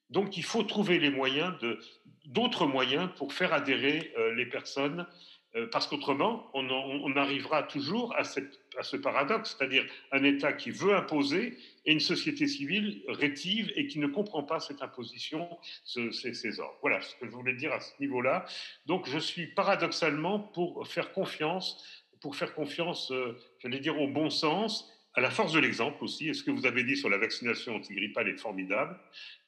[SPEAKER 6] Donc il faut trouver les moyens d'autres moyens pour faire adhérer euh, les personnes parce qu'autrement, on, arrivera toujours à, ce paradoxe, c'est-à-dire un État qui veut imposer et une société civile rétive et qui ne comprend pas cette imposition, ces, ordres. Voilà ce que je voulais dire à ce niveau-là. Donc je suis paradoxalement pour faire confiance, pour faire confiance, euh, j'allais dire, au bon sens à la force de l'exemple aussi. Et ce que vous avez dit sur la vaccination antigrippale est formidable.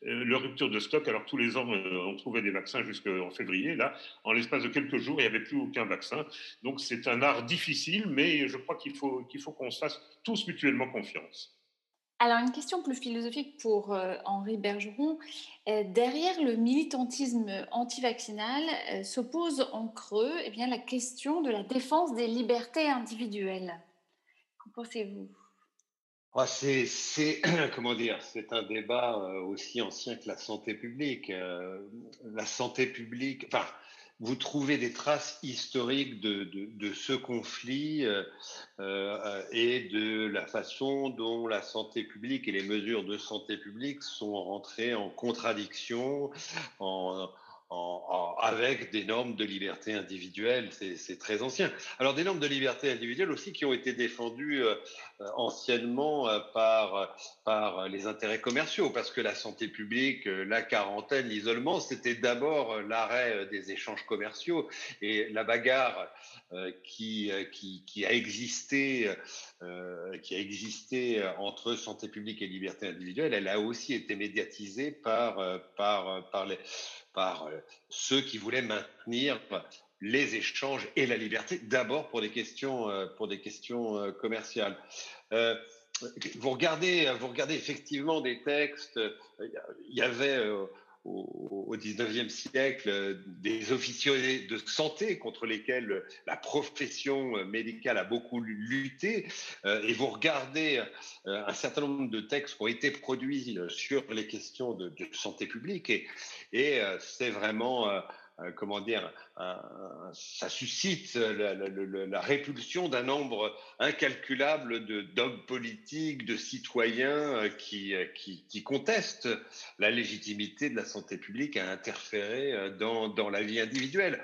[SPEAKER 6] Euh, le rupture de stock, alors tous les ans, euh, on trouvait des vaccins jusqu'en février. Là, en l'espace de quelques jours, il n'y avait plus aucun vaccin. Donc c'est un art difficile, mais je crois qu'il faut qu'on se fasse tous mutuellement confiance.
[SPEAKER 2] Alors, une question plus philosophique pour euh, Henri Bergeron. derrière le militantisme anti-vaccinal s'oppose en creux eh bien, la question de la défense des libertés individuelles. Qu'en pensez-vous?
[SPEAKER 7] Ah, c'est, comment dire, c'est un débat euh, aussi ancien que la santé publique. Euh, la santé publique, enfin, vous trouvez des traces historiques de, de, ce conflit euh, et de la façon dont la santé publique et les mesures de santé publique sont rentrées en contradiction, en, avec des normes de liberté individuelle, c'est très ancien. Alors des normes de liberté individuelle aussi qui ont été défendues anciennement euh, par, par les intérêts commerciaux, parce que la santé publique, la quarantaine, l'isolement, c'était d'abord l'arrêt des échanges commerciaux. Et la bagarre qui, qui, a existé, qui a existé entre santé publique et liberté individuelle, elle a aussi été médiatisée par, par, par les par euh, ceux qui voulaient maintenir les échanges et la liberté, d'abord pour des questions, pour des questions commerciales. vous regardez, vous regardez effectivement des textes. Il y avait au, XIXe siècle des officiers de santé contre lesquels la profession médicale a beaucoup lutté. Euh, et vous regardez euh, un certain nombre de textes qui ont été produits sur les questions de, santé publique et, euh, c'est vraiment euh, comment dire, ça suscite la, répulsion d'un nombre incalculable d'hommes politiques, de citoyens euh, qui, euh, qui, contestent la légitimité de la santé publique à interférer dans, dans la vie individuelle.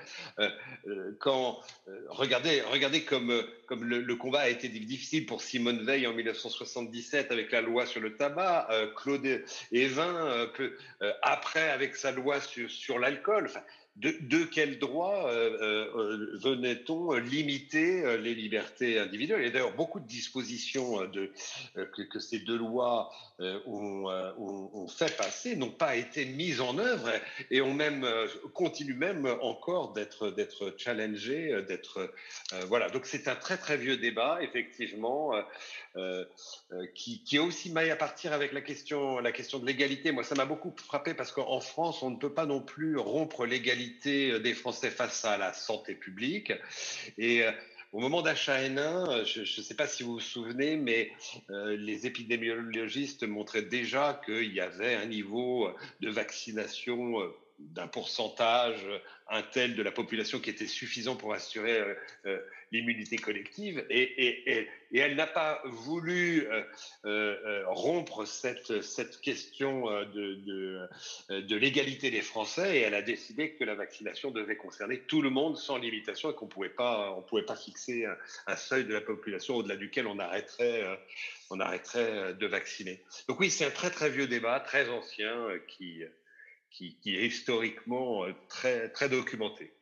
[SPEAKER 7] Quand, regardez, regardez comme, comme le, combat a été difficile pour Simone Veil en 1977 avec la loi sur le tabac, Claude Evin après avec sa loi sur, sur l'alcool. De, quel droit euh, euh, venait-on limiter euh, les libertés individuelles? A d'ailleurs beaucoup de dispositions que, ces deux lois ont, fait passer, n'ont pas été mises en œuvre et ont même, continuent même encore d'être, d'être challengées, d'être, voilà. Donc c'est un très très vieux débat, effectivement, qui, qui, est aussi maille à partir avec la question, la question de l'égalité. Moi, ça m'a beaucoup frappé parce qu'en France, on ne peut pas non plus rompre l'égalité euh, des Français face à la santé publique. Et euh, au moment d'H1N1, euh, je ne sais pas si vous vous souvenez, mais les épidémiologistes montraient déjà qu'il y avait un niveau de vaccination d'un pourcentage un tel de la population qui était suffisant pour assurer euh, euh, l'immunité collective. Et, elle n'a pas voulu euh, rompre cette, cette question de, de, l'égalité des Français et elle a décidé que la vaccination devait concerner tout le monde sans limitation et qu'on ne pouvait pas fixer un, seuil de la population au-delà duquel on arrêterait, on arrêterait de vacciner. Donc oui, c'est un très très vieux débat, très ancien qui qui, est historiquement euh, très, très documenté.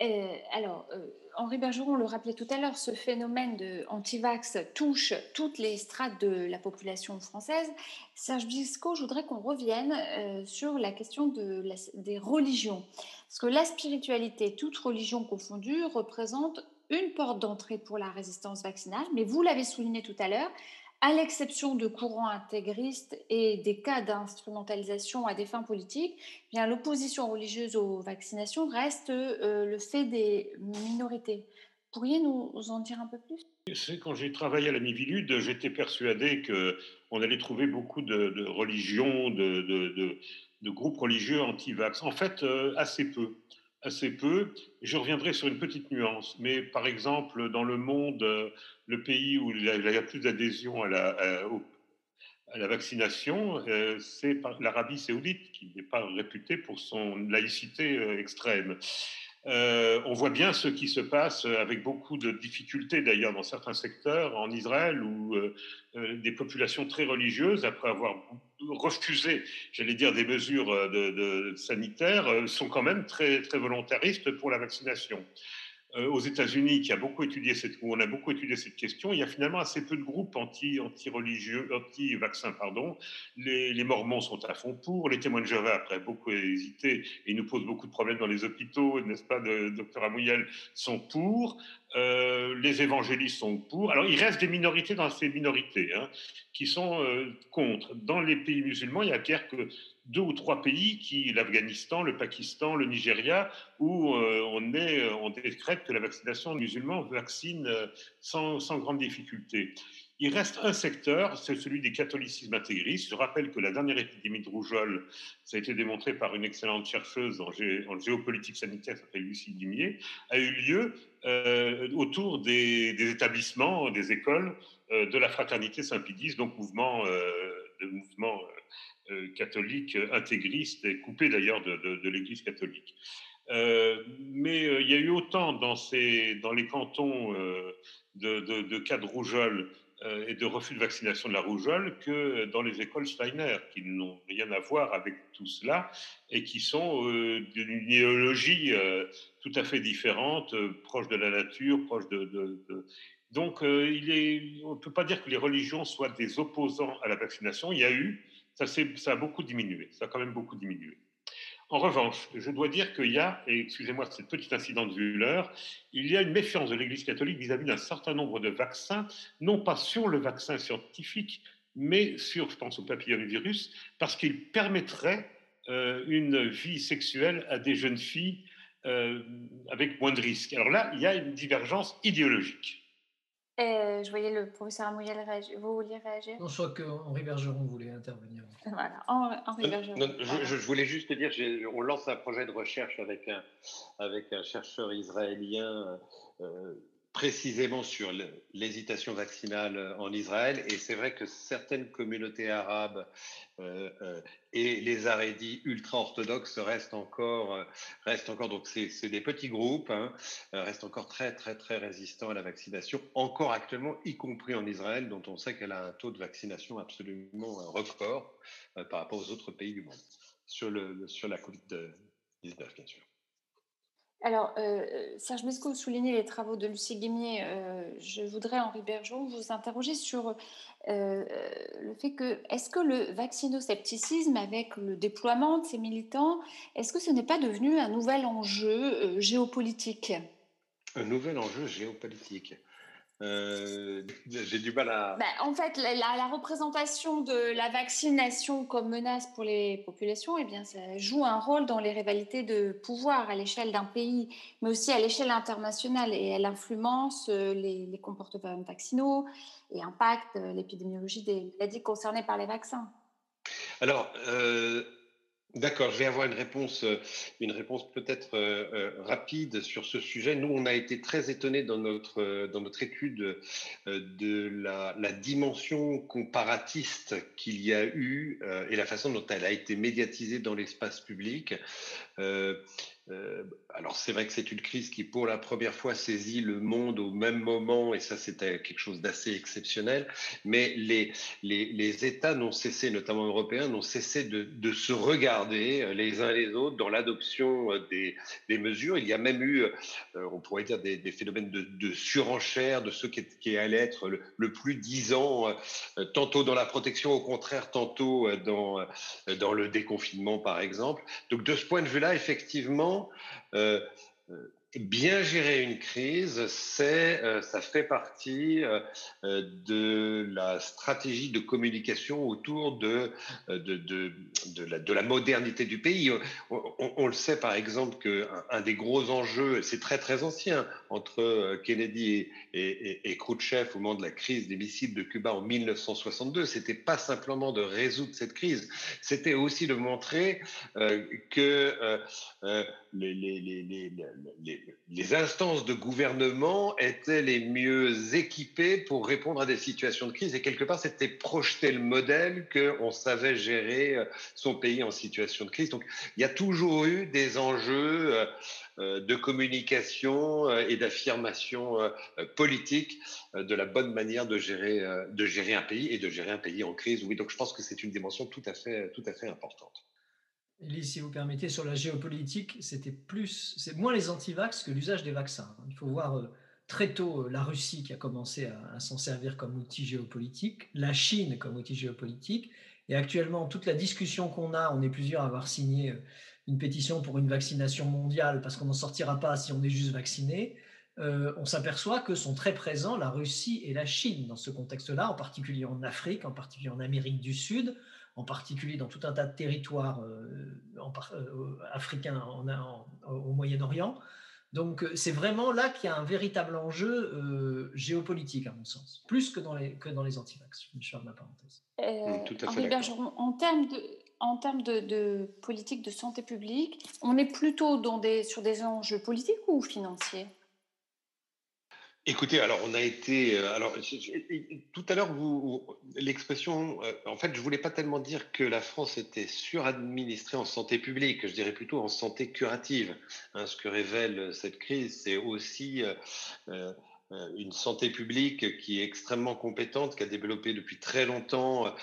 [SPEAKER 2] Euh, alors, euh, Henri Bergeron le rappelait tout à l'heure, ce phénomène de anti-vax touche toutes les strates de la population française. Serge Bisco, je voudrais qu'on revienne sur la question de des religions. Parce que la spiritualité, toute religion confondue, représente une porte d'entrée pour la résistance vaccinale. Mais vous l'avez souligné tout à l'heure, à l'exception de courants intégristes et des cas d'instrumentalisation à des fins politiques, eh bien l'opposition religieuse aux vaccinations reste euh, le fait des minorités. Pourriez nous en dire un peu plus?
[SPEAKER 6] Quand j'ai travaillé à la Mivilude, j'étais persuadé qu'on allait trouver beaucoup de, religions, de, groupes religieux anti-vax. En fait, euh, assez peu assez peu. Je reviendrai sur une petite nuance, mais par exemple, dans le monde, euh, le pays où il y a plus d'adhésion à la, vaccination, euh, c'est l'Arabie saoudite, qui n'est pas réputée pour son laïcité euh, on voit bien ce qui se passe avec beaucoup de difficultés d'ailleurs dans certains secteurs en Israël où des populations très religieuses, après avoir refuser, j'allais dire, des mesures euh, sanitaires, euh, sont quand même très, très volontaristes pour la vaccination. Euh, aux États-Unis, qui a beaucoup étudié cette, où on a beaucoup étudié cette question, il y a finalement assez peu de groupes anti, anti-religieux, anti-vaccins, pardon. Les, Mormons sont à fond pour, les témoins de Jéhovah, après beaucoup hésité, et nous posent beaucoup de problèmes dans les hôpitaux, n'est-ce pas, de, docteur Amouyel, sont pour. Euh, les évangélistes sont pour. Alors, il reste des minorités dans ces minorités hein, qui sont euh, contre. Dans les pays musulmans, il n'y a guère que deux ou trois pays, qui l'Afghanistan, le Pakistan, le Nigeria, où euh, on, est, on décrète que la vaccination musulmane vaccine sans, sans grande difficulté. Il reste un secteur, c'est celui des catholicismes intégristes. Je rappelle que la dernière épidémie de rougeole, ça a été démontré par une excellente chercheuse en, géopolitique sanitaire, qui s'appelle Lucie Dimier, a eu lieu euh, autour des, établissements, des écoles euh, de la fraternité Saint-Pédis, donc mouvement, euh, de mouvement catholique intégriste et coupé d'ailleurs de, l'Église catholique. mais il y a eu autant dans, les cantons de, cas de rougeole euh, et de refus de vaccination de la rougeole que dans les écoles Steiner, qui n'ont rien à voir avec tout cela et qui sont euh, d'une idéologie euh, tout à fait différente, proche de la nature, proche de... Donc, est, on ne peut pas dire que les religions soient des opposants à la vaccination. Il y a eu, ça, a beaucoup diminué, ça a quand même beaucoup diminué. En revanche, je dois dire qu'il y a, et excusez-moi cette petite incident de l'heure, il y a une méfiance de l'Église catholique vis-à-vis d'un certain nombre de vaccins, non pas sur le vaccin scientifique, mais sur, je pense au papillomavirus, parce qu'il permettrait euh, une vie sexuelle à des jeunes filles euh, avec moins de risques. Alors là, il y a une divergence idéologique.
[SPEAKER 2] Euh, je voyais le professeur Amouyel réagir. Vous vouliez réagir?
[SPEAKER 5] Non, je crois qu'Henri Bergeron voulait intervenir.
[SPEAKER 2] Voilà, Henri Bergeron.
[SPEAKER 7] je, voulais juste dire, on lance un projet de recherche avec un, avec un chercheur israélien euh, précisément sur l'hésitation vaccinale en Israël. Et c'est vrai que certaines communautés arabes euh, euh, et les Arédis ultra-orthodoxes restent encore, euh, restent encore, donc c'est des petits groupes, hein, restent encore très, très, très résistants à la vaccination, encore actuellement, y compris en Israël, dont on sait qu'elle a un taux de vaccination absolument record par rapport aux autres pays du monde, sur, le, sur la Covid-19, bien sûr.
[SPEAKER 2] Alors, euh, Serge Mesco soulignait les travaux de Lucie Guimier. Euh, je voudrais, Henri Bergeron, vous interroger sur euh, le fait que, est-ce que le vaccinoscepticisme, avec le déploiement de ces militants, est-ce que ce n'est pas devenu un nouvel enjeu géopolitique?
[SPEAKER 7] Un nouvel enjeu géopolitique euh, j'ai du mal à.
[SPEAKER 2] Bah, en fait, la, représentation de la vaccination comme menace pour les populations, eh bien, ça joue un rôle dans les rivalités de pouvoir à l'échelle d'un pays, mais aussi à l'échelle internationale. Et elle influence euh, les, les comportements vaccinaux et impacte euh, l'épidémiologie des maladies concernées par les vaccins.
[SPEAKER 7] Alors, D'accord, je vais avoir une réponse, euh, une réponse peut-être euh, euh, rapide sur ce sujet. Nous, on a été très étonnés dans notre, dans notre étude de la, la, dimension comparatiste qu'il y a eu et la façon dont elle a été médiatisée dans l'espace public. Euh, alors c'est vrai que c'est une crise qui pour la première fois saisit le monde au même moment et ça c'était quelque chose d'assez exceptionnel, mais les, les, les États n'ont cessé, notamment européens, n'ont cessé de, de, se regarder euh, les uns les autres dans l'adoption euh, des, des, mesures. Il y a même eu, on pourrait dire, des, des phénomènes de, de, surenchère de ce qui, qui allait être le, le, plus disant, tantôt dans la protection, au contraire, tantôt dans, dans le déconfinement par exemple. Donc de ce point de vue-là, effectivement, euh, bien gérer une crise, c'est, euh, ça fait partie de la stratégie de communication autour de, de, de, de, la, de la, modernité du pays. On, le sait par exemple qu'un un des gros enjeux, c'est très très ancien, entre Kennedy et, et, et, Khrouchtchev au moment de la crise des missiles de Cuba en 1962, c'était pas simplement de résoudre cette crise, c'était aussi de montrer que les, les, les, les, instances de gouvernement étaient les mieux équipées pour répondre à des situations de crise. Et quelque part, c'était projeter le modèle qu'on savait gérer euh, son pays en situation de crise. Donc, il y a toujours eu des enjeux euh, euh, de communication et d'affirmation politique de la bonne manière de gérer, de gérer un pays et de gérer un pays en crise. Oui, donc je pense que c'est une dimension tout à fait, tout à fait importante.
[SPEAKER 5] Elise, si vous permettez, sur la géopolitique, c'était plus, c'est moins les antivax que l'usage des vaccins. Il faut voir euh, très tôt euh, la Russie qui a commencé à, s'en servir comme outil géopolitique, la Chine comme outil géopolitique, et actuellement toute la discussion qu'on a, on est plusieurs à avoir signé euh, une pétition pour une vaccination mondiale parce qu'on n'en sortira pas si on est juste vacciné. on s'aperçoit que sont très présents la Russie et la Chine dans ce contexte-là, en particulier en Afrique, en particulier en Amérique du Sud en particulier dans tout un tas de territoires euh, euh, africains au Moyen-Orient. Donc euh, c'est vraiment là qu'il y a un véritable enjeu géopolitique, à mon sens, plus que dans les, que dans les antivax. Je ferme ma parenthèse.
[SPEAKER 2] en termes de, en termes de, de, politique de santé publique, on est plutôt dans des, sur des enjeux politiques ou financiers?
[SPEAKER 7] Écoutez, alors on a été, euh, alors tout à l'heure vous, l'expression, euh, en fait, je voulais pas tellement dire que la France était suradministrée en santé publique, je dirais plutôt en santé curative. Hein, ce que révèle cette crise, c'est aussi euh, une santé publique qui est extrêmement compétente, qui a développé depuis très longtemps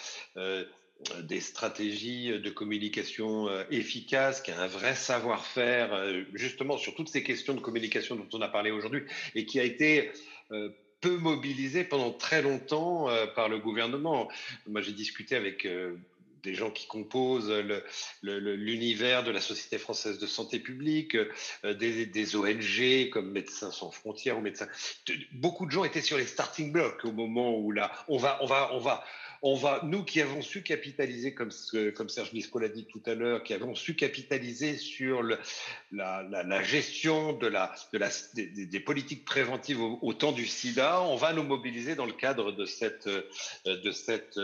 [SPEAKER 7] des stratégies de communication euh, efficaces, qui a un vrai savoir-faire euh, justement sur toutes ces questions de communication dont on a parlé aujourd'hui et qui a été euh, peu mobilisé pendant très longtemps par le gouvernement. Moi, j'ai discuté avec des gens qui composent l'univers de la Société française de santé publique, euh, des, ONG comme Médecins sans frontières ou Médecins. Beaucoup de gens étaient sur les starting blocks au moment où là, on va, on va, on va, on va, nous qui avons su capitaliser, comme, Serge Bispo l'a dit tout à l'heure, qui avons su capitaliser sur la, gestion de la, de la, des, politiques préventives au, temps du sida, on va nous mobiliser dans le cadre de cette, de cette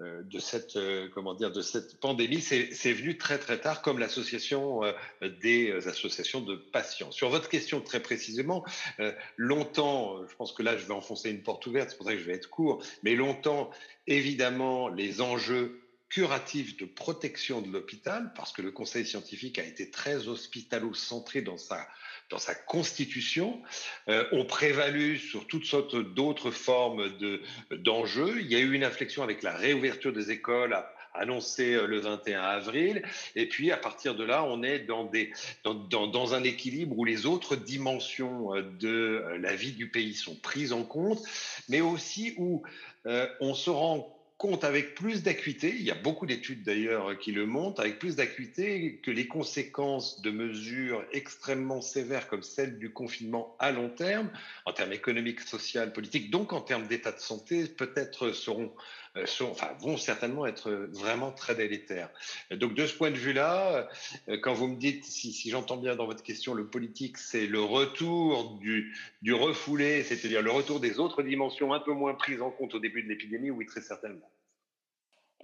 [SPEAKER 7] euh, de cette, euh, comment dire, de cette pandémie, c'est venu très très tard, comme l'association euh, des associations de patients. Sur votre question très précisément, longtemps, je pense que là je vais enfoncer une porte ouverte, c'est pour ça que je vais être court, mais longtemps, évidemment, les enjeux curatifs de protection de l'hôpital, parce que le conseil scientifique a été très hospitalo-centré dans sa dans sa constitution, euh, ont prévalu sur toutes sortes d'autres formes d'enjeux. Il y a eu une inflexion avec la réouverture des écoles euh, le 21 avril. Et puis, à partir de là, on est dans, des, dans, dans, un équilibre où les autres dimensions euh, de la vie du pays sont prises en compte, mais aussi où on se rend compte avec plus d'acuité, il y a beaucoup d'études d'ailleurs qui le montrent, avec plus d'acuité que les conséquences de mesures extrêmement sévères comme celle du confinement à long terme, en termes économiques, sociaux, politiques, donc en termes d'état de santé, peut-être seront, euh, enfin, vont certainement être vraiment très délétères. Donc de ce point de vue-là, euh, quand vous me dites, si, si j'entends bien dans votre question, le politique, c'est le retour du, du refoulé, c'est-à-dire le retour des autres dimensions un peu moins prises en compte au début de l'épidémie, oui, très certainement.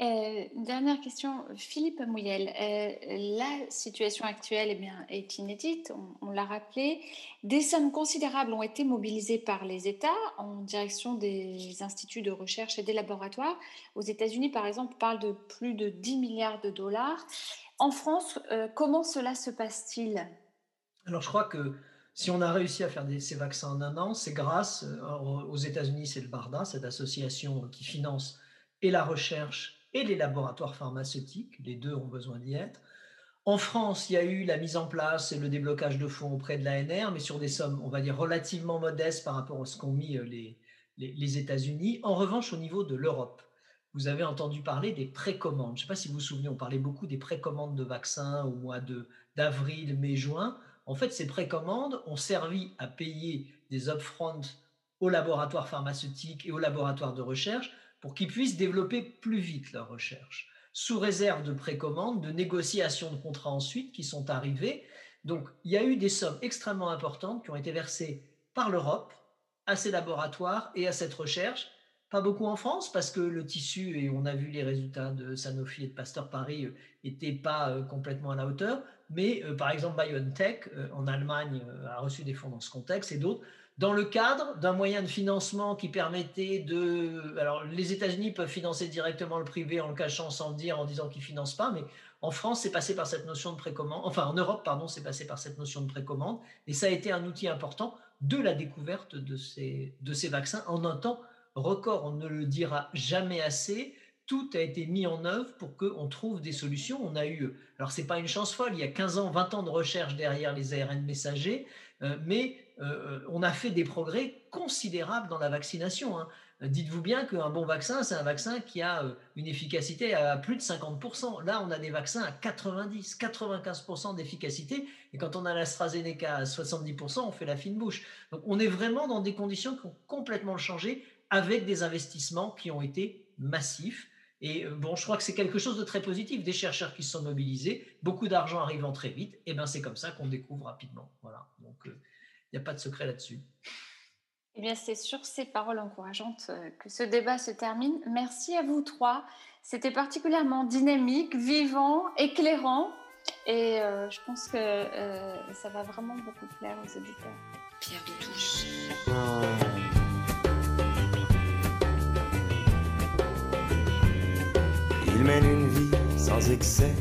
[SPEAKER 2] Euh, dernière question, Philippe Mouyel. Euh, la situation actuelle eh bien, est inédite, on, l'a rappelé. Des sommes considérables ont été mobilisées par les États en direction des instituts de recherche et des laboratoires. Aux États-Unis, par exemple, on parle de plus de 10 milliards de dollars. En France, euh, comment cela se passe-t-il?
[SPEAKER 5] Alors, je crois que si on a réussi à faire ces vaccins en un an, c'est grâce, aux États-Unis, c'est le BARDA, cette association qui finance et la recherche et les laboratoires pharmaceutiques, les deux ont besoin d'y être. En France, il y a eu la mise en place et le déblocage de fonds auprès de l'ANR, mais sur des sommes, on va dire, relativement modestes par rapport à ce qu'ont mis euh, les, États-Unis. En revanche, au niveau de l'Europe, vous avez entendu parler des précommandes. Je ne sais pas si vous vous souvenez, on parlait beaucoup des précommandes de vaccins au mois d'avril, mai, juin. En fait, ces précommandes ont servi à payer des upfronts aux laboratoires pharmaceutiques et aux laboratoires de recherche pour qu'ils puissent développer plus vite leur recherche, sous réserve de précommande, de négociations de contrats ensuite qui sont arrivées. Donc, il y a eu des sommes extrêmement importantes qui ont été versées par l'Europe à ces laboratoires et à cette recherche. Pas beaucoup en France parce que le tissu, et on a vu les résultats de Sanofi et de Pasteur Paris, n'étaient euh, pas euh, complètement à la hauteur. Mais euh, par exemple, BioNTech en Allemagne a reçu des fonds dans ce contexte et d'autres dans le cadre d'un moyen de financement qui permettait de... Alors, les États-Unis peuvent financer directement le privé en le cachant sans le dire, en disant qu'ils ne financent pas, mais en France, c'est passé par cette notion de précommande, enfin en Europe, pardon, c'est passé par cette notion de précommande, et ça a été un outil important de la découverte de ces, de ces vaccins en un temps record. On ne le dira jamais assez. Tout a été mis en œuvre pour qu'on trouve des solutions. On a eu, alors c'est pas une chance folle, il y a 15 ans, 20 ans de recherche derrière les ARN messagers, euh, mais euh, on a fait des progrès considérables dans la vaccination. Hein. Dites-vous bien qu'un bon vaccin, c'est un vaccin qui a euh, une efficacité à plus de 50%. Là, on a des vaccins à 90, 95% d'efficacité. Et quand on a l'AstraZeneca à 70%, on fait la fine bouche. Donc, on est vraiment dans des conditions qui ont complètement changé avec des investissements qui ont été massifs. Et euh, bon, je crois que c'est quelque chose de très positif. Des chercheurs qui se sont mobilisés, beaucoup d'argent arrivant très vite. Et ben, c'est comme ça qu'on découvre rapidement. Voilà. N'y a pas de secret là-dessus.
[SPEAKER 2] Eh bien, c'est sur ces paroles encourageantes euh, que ce débat se termine. Merci à vous trois. C'était particulièrement dynamique, vivant, éclairant. Et euh, je pense que euh, ça va vraiment beaucoup plaire aux auditeurs.
[SPEAKER 1] Pierre de Touche.
[SPEAKER 8] Il mène une vie sans excès,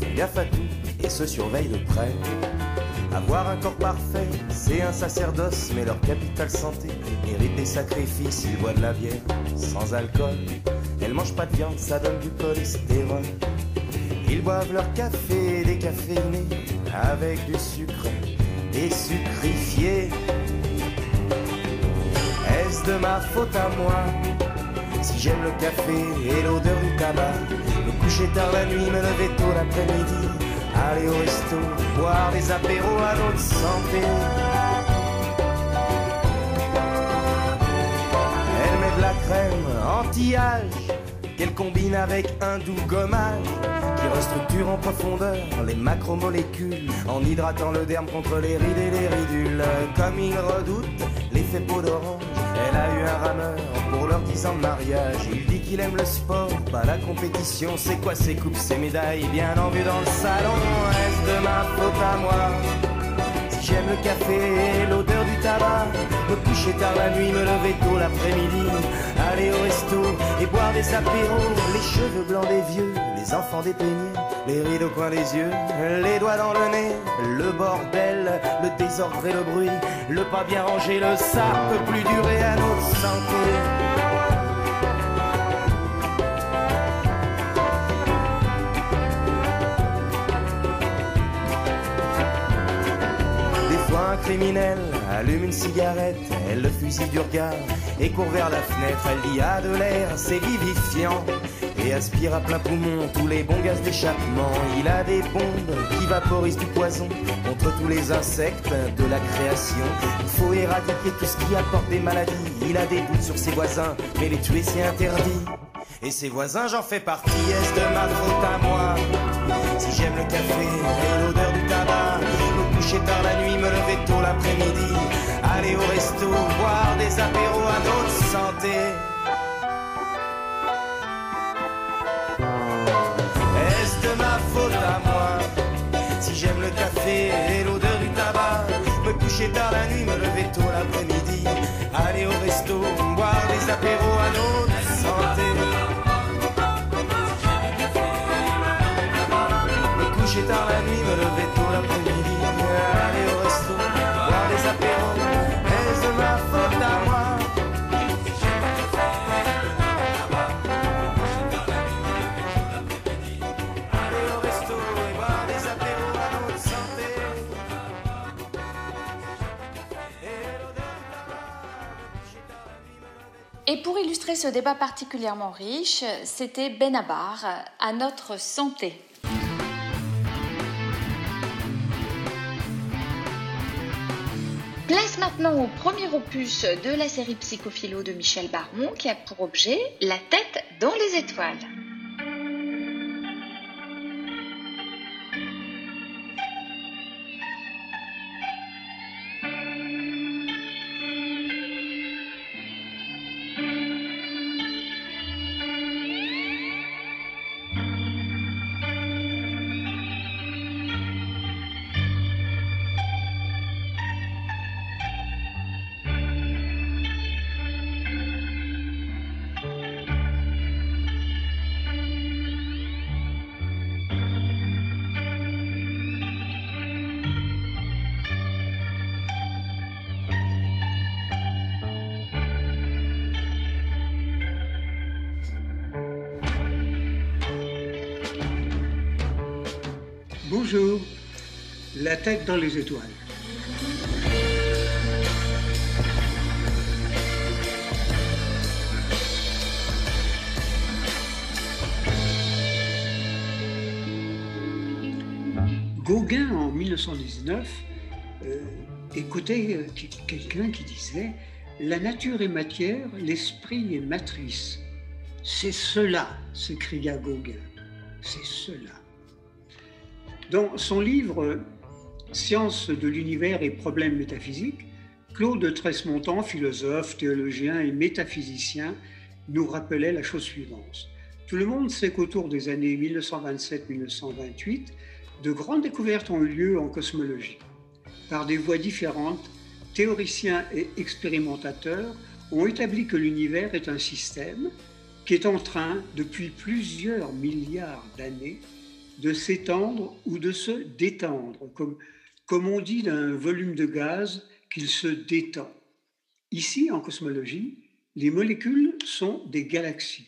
[SPEAKER 8] fait gaffe à tout et se surveille de près. Avoir un corps parfait, c'est un sacerdoce, mais leur capital santé mérite des sacrifices. Ils boivent de la bière sans alcool, elles mangent pas de viande, ça donne du cholestérol. Ils boivent leur café décaféiné avec du sucre et sucrifié. Est-ce de ma faute à moi Si j'aime le café et l'odeur du tabac, me coucher tard la nuit, me lever tôt l'après-midi, aller au resto, boire des apéros à notre santé. Elle met de la crème anti-âge qu'elle combine avec un doux gommage qui restructure en profondeur les macromolécules en hydratant le derme contre les rides et les ridules. Comme il redoute l'effet d'orange, elle a eu un rameur pour leur 10 ans de mariage. Il dit qu'il aime le sport, pas la compétition. C'est quoi ses coupes, ses médailles, bien en vue dans le salon Est-ce de ma faute à moi? J'aime le café et l'odeur du tabac. Me coucher tard la nuit, me lever tôt l'après-midi. Aller au resto et boire des apéros. Les cheveux blancs des vieux, les enfants dépeignés. Les rides au coin des yeux, les doigts dans le nez. Le bordel, le bruit. Le pas bien rangé, le ça peut plus durer à notre santé. criminelle allume une cigarette, elle le fusille du regard et court vers la fenêtre. Elle dit à de l'air, c'est vivifiant et aspire à plein poumon tous les bons gaz d'échappement. Il a des bombes qui vaporisent du poison contre tous les insectes de la création. Il faut éradiquer tout ce qui apporte des maladies. Il a des doutes sur ses voisins, mais les tuer c'est interdit. Et ses voisins, j'en fais partie, est-ce de ma faute à moi? Si j'aime le café et l'odeur du tabac coucher tard la nuit, me lever tôt l'après-midi, aller au resto, boire des apéros à notre santé. Et l'odeur du tabac, me coucher tard la nuit, me lever tôt l'après-midi, aller au resto, boire des apéros à notre
[SPEAKER 2] illustrer ce débat particulièrement riche, c'était Benabar à notre santé. Place maintenant au premier opus de la série Psychophilo de Michel Baron qui a pour objet La tête dans les étoiles.
[SPEAKER 9] Tête dans les étoiles. Gauguin, en 1919, euh, écoutait euh, quelqu'un qui disait La nature est matière, l'esprit est matrice. C'est cela, s'écria Gauguin. C'est cela. Dans son livre Sciences de l'univers et problèmes métaphysiques, Claude Tresmontant, philosophe, théologien et métaphysicien, nous rappelait la chose suivante. Tout le monde sait qu'autour des années 1927-1928, de grandes découvertes ont eu lieu en cosmologie. Par des voies différentes, théoriciens et expérimentateurs ont établi que l'univers est un système qui est en train, depuis plusieurs milliards d'années, de s'étendre ou de se détendre, comme on dit d'un volume de gaz qu'il se détend. Ici, en cosmologie, les molécules sont des galaxies.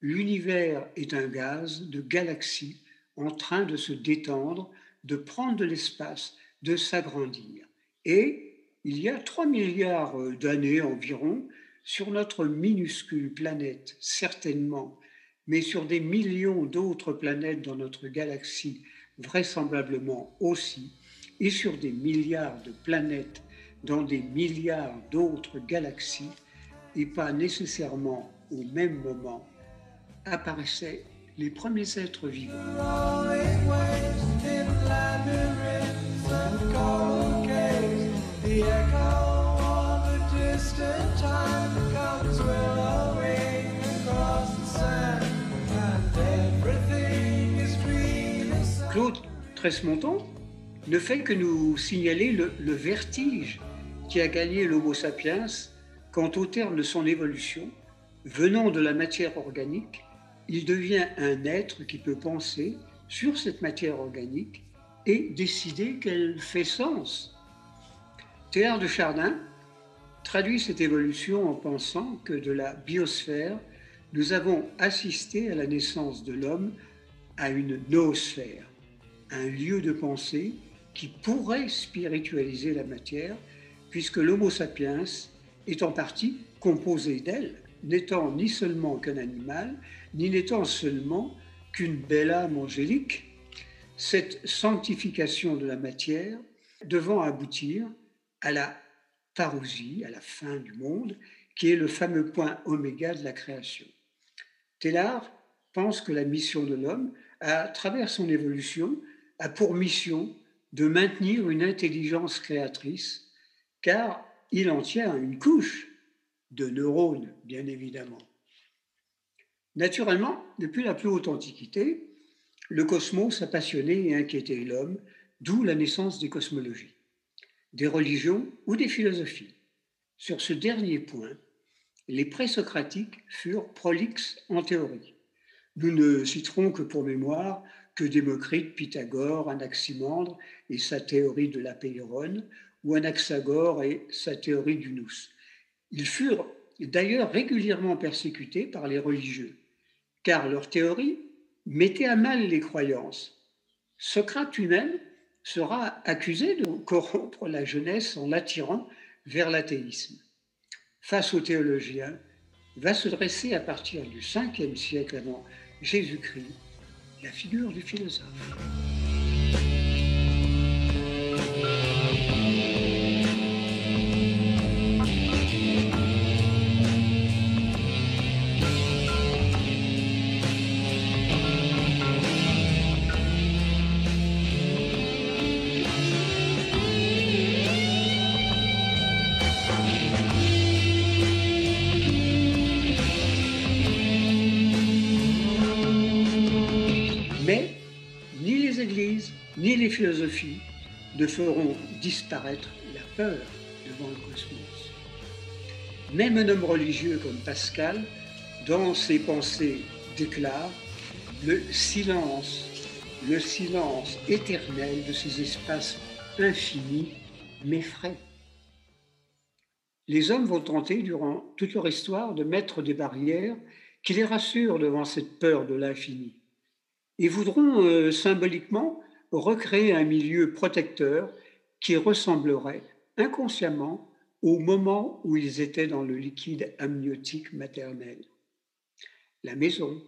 [SPEAKER 9] L'univers est un gaz de galaxies en train de se détendre, de prendre de l'espace, de s'agrandir. Et il y a 3 milliards d'années environ, sur notre minuscule planète, certainement, mais sur des millions d'autres planètes dans notre galaxie, vraisemblablement aussi, et sur des milliards de planètes dans des milliards d'autres galaxies, et pas nécessairement au même moment, apparaissaient les premiers êtres vivants. Claude Tresmonton ne fait que nous signaler le, vertige qui a gagné l'Homo sapiens quand au terme de son évolution, venant de la matière organique, il devient un être qui peut penser sur cette matière organique et décider qu'elle fait sens. Théard de Chardin traduit cette évolution en pensant que de la biosphère, nous avons assisté à la naissance de l'homme à une noosphère, un lieu de pensée qui pourrait spiritualiser la matière, puisque l'Homo sapiens est en partie composé d'elle, n'étant ni seulement qu'un animal, ni n'étant seulement qu'une belle âme angélique, cette sanctification de la matière devant aboutir à la parousie, à la fin du monde, qui est le fameux point oméga de la création. Tellard pense que la mission de l'homme, à travers son évolution, a pour mission de maintenir une intelligence créatrice, car il en tient une couche de neurones, bien évidemment. Naturellement, depuis la plus haute antiquité, le cosmos a passionné et inquiété l'homme, d'où la naissance des cosmologies, des religions ou des philosophies. Sur ce dernier point, les présocratiques furent prolixes en théorie. Nous ne citerons que pour mémoire que Démocrite, Pythagore, Anaximandre et sa théorie de la l'apéirone, ou Anaxagore et sa théorie du nous. Ils furent d'ailleurs régulièrement persécutés par les religieux, car leur théorie mettait à mal les croyances. Socrate lui-même sera accusé de corrompre la jeunesse en l'attirant vers l'athéisme. Face aux théologiens, va se dresser à partir du 5e siècle avant Jésus-Christ la figure du philosophe. Feront disparaître la peur devant le cosmos. Même un homme religieux comme Pascal, dans ses pensées, déclare le silence, le silence éternel de ces espaces infinis m'effraie. Les hommes vont tenter durant toute leur histoire de mettre des barrières qui les rassurent devant cette peur de l'infini et voudront euh, symboliquement recréer un milieu protecteur qui ressemblerait inconsciemment au moment où ils étaient dans le liquide amniotique maternel. La maison,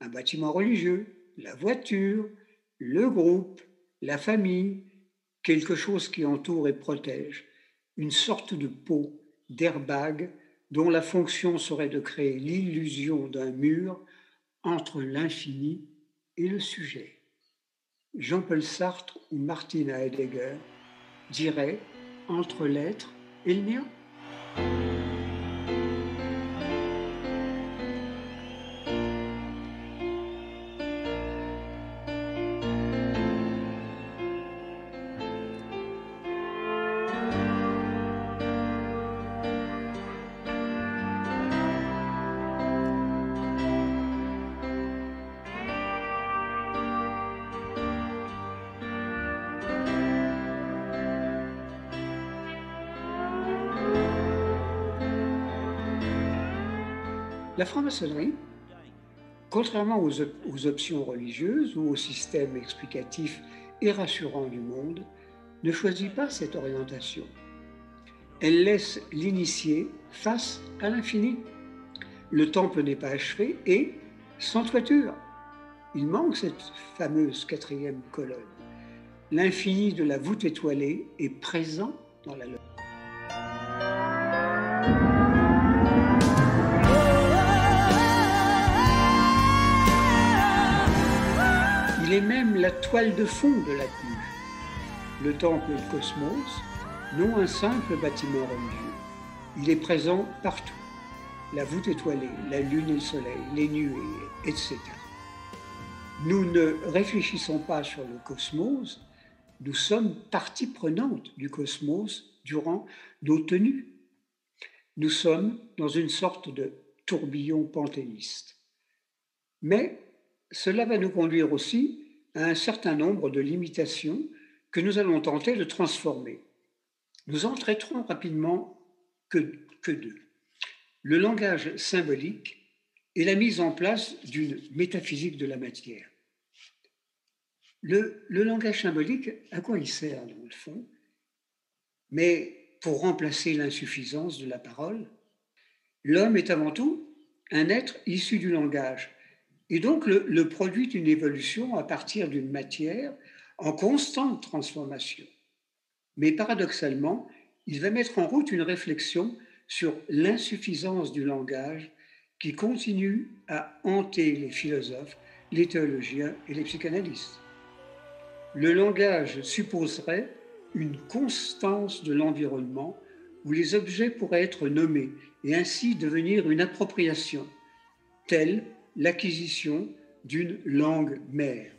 [SPEAKER 9] un bâtiment religieux, la voiture, le groupe, la famille, quelque chose qui entoure et protège, une sorte de peau, d'airbag dont la fonction serait de créer l'illusion d'un mur entre l'infini et le sujet. Jean-Paul Sartre ou Martin Heidegger diraient entre l'être et le néant. La franc-maçonnerie, contrairement aux, options religieuses ou au système explicatif et rassurant du monde, ne choisit pas cette orientation. Elle laisse l'initié face à l'infini. Le temple n'est pas achevé et sans toiture. Il manque cette fameuse quatrième colonne. L'infini de la voûte étoilée est présent dans la loge. Il est même la toile de fond de la tenue. Le temple de cosmos, non un simple bâtiment religieux. Il est présent partout. La voûte étoilée, la lune et le soleil, les nuées, etc. Nous ne réfléchissons pas sur le cosmos, nous sommes partie prenante du cosmos durant nos tenues. Nous sommes dans une sorte de tourbillon panthéiste. Mais cela va nous conduire aussi à un certain nombre de limitations que nous allons tenter de transformer. Nous en traiterons rapidement que, deux. Le langage symbolique et la mise en place d'une métaphysique de la matière. Le, langage symbolique, à quoi il sert dans le fond? Mais pour remplacer l'insuffisance de la parole, l'homme est avant tout un être issu du langage et donc le, produit d'une évolution à partir d'une matière en constante transformation. Mais paradoxalement, il va mettre en route une réflexion sur l'insuffisance du langage qui continue à hanter les philosophes, les théologiens et les psychanalystes. Le langage supposerait une constance de l'environnement où les objets pourraient être nommés et ainsi devenir une appropriation, telle l'acquisition d'une langue mère.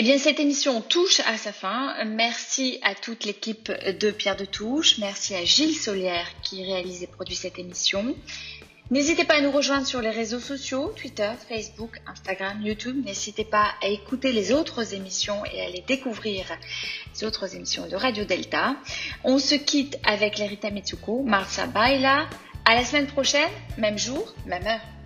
[SPEAKER 1] Eh bien, cette émission touche à sa fin. Merci à toute l'équipe de Pierre de Touche. Merci à Gilles Solière qui réalise et produit cette émission. N'hésitez pas à nous rejoindre sur les réseaux sociaux, Twitter, Facebook, Instagram, YouTube. N'hésitez pas à écouter les autres émissions et à les découvrir, les autres émissions de Radio Delta. On se quitte avec l'Erita Mitsuko, Marsa Baila. À la semaine prochaine, même jour, même heure.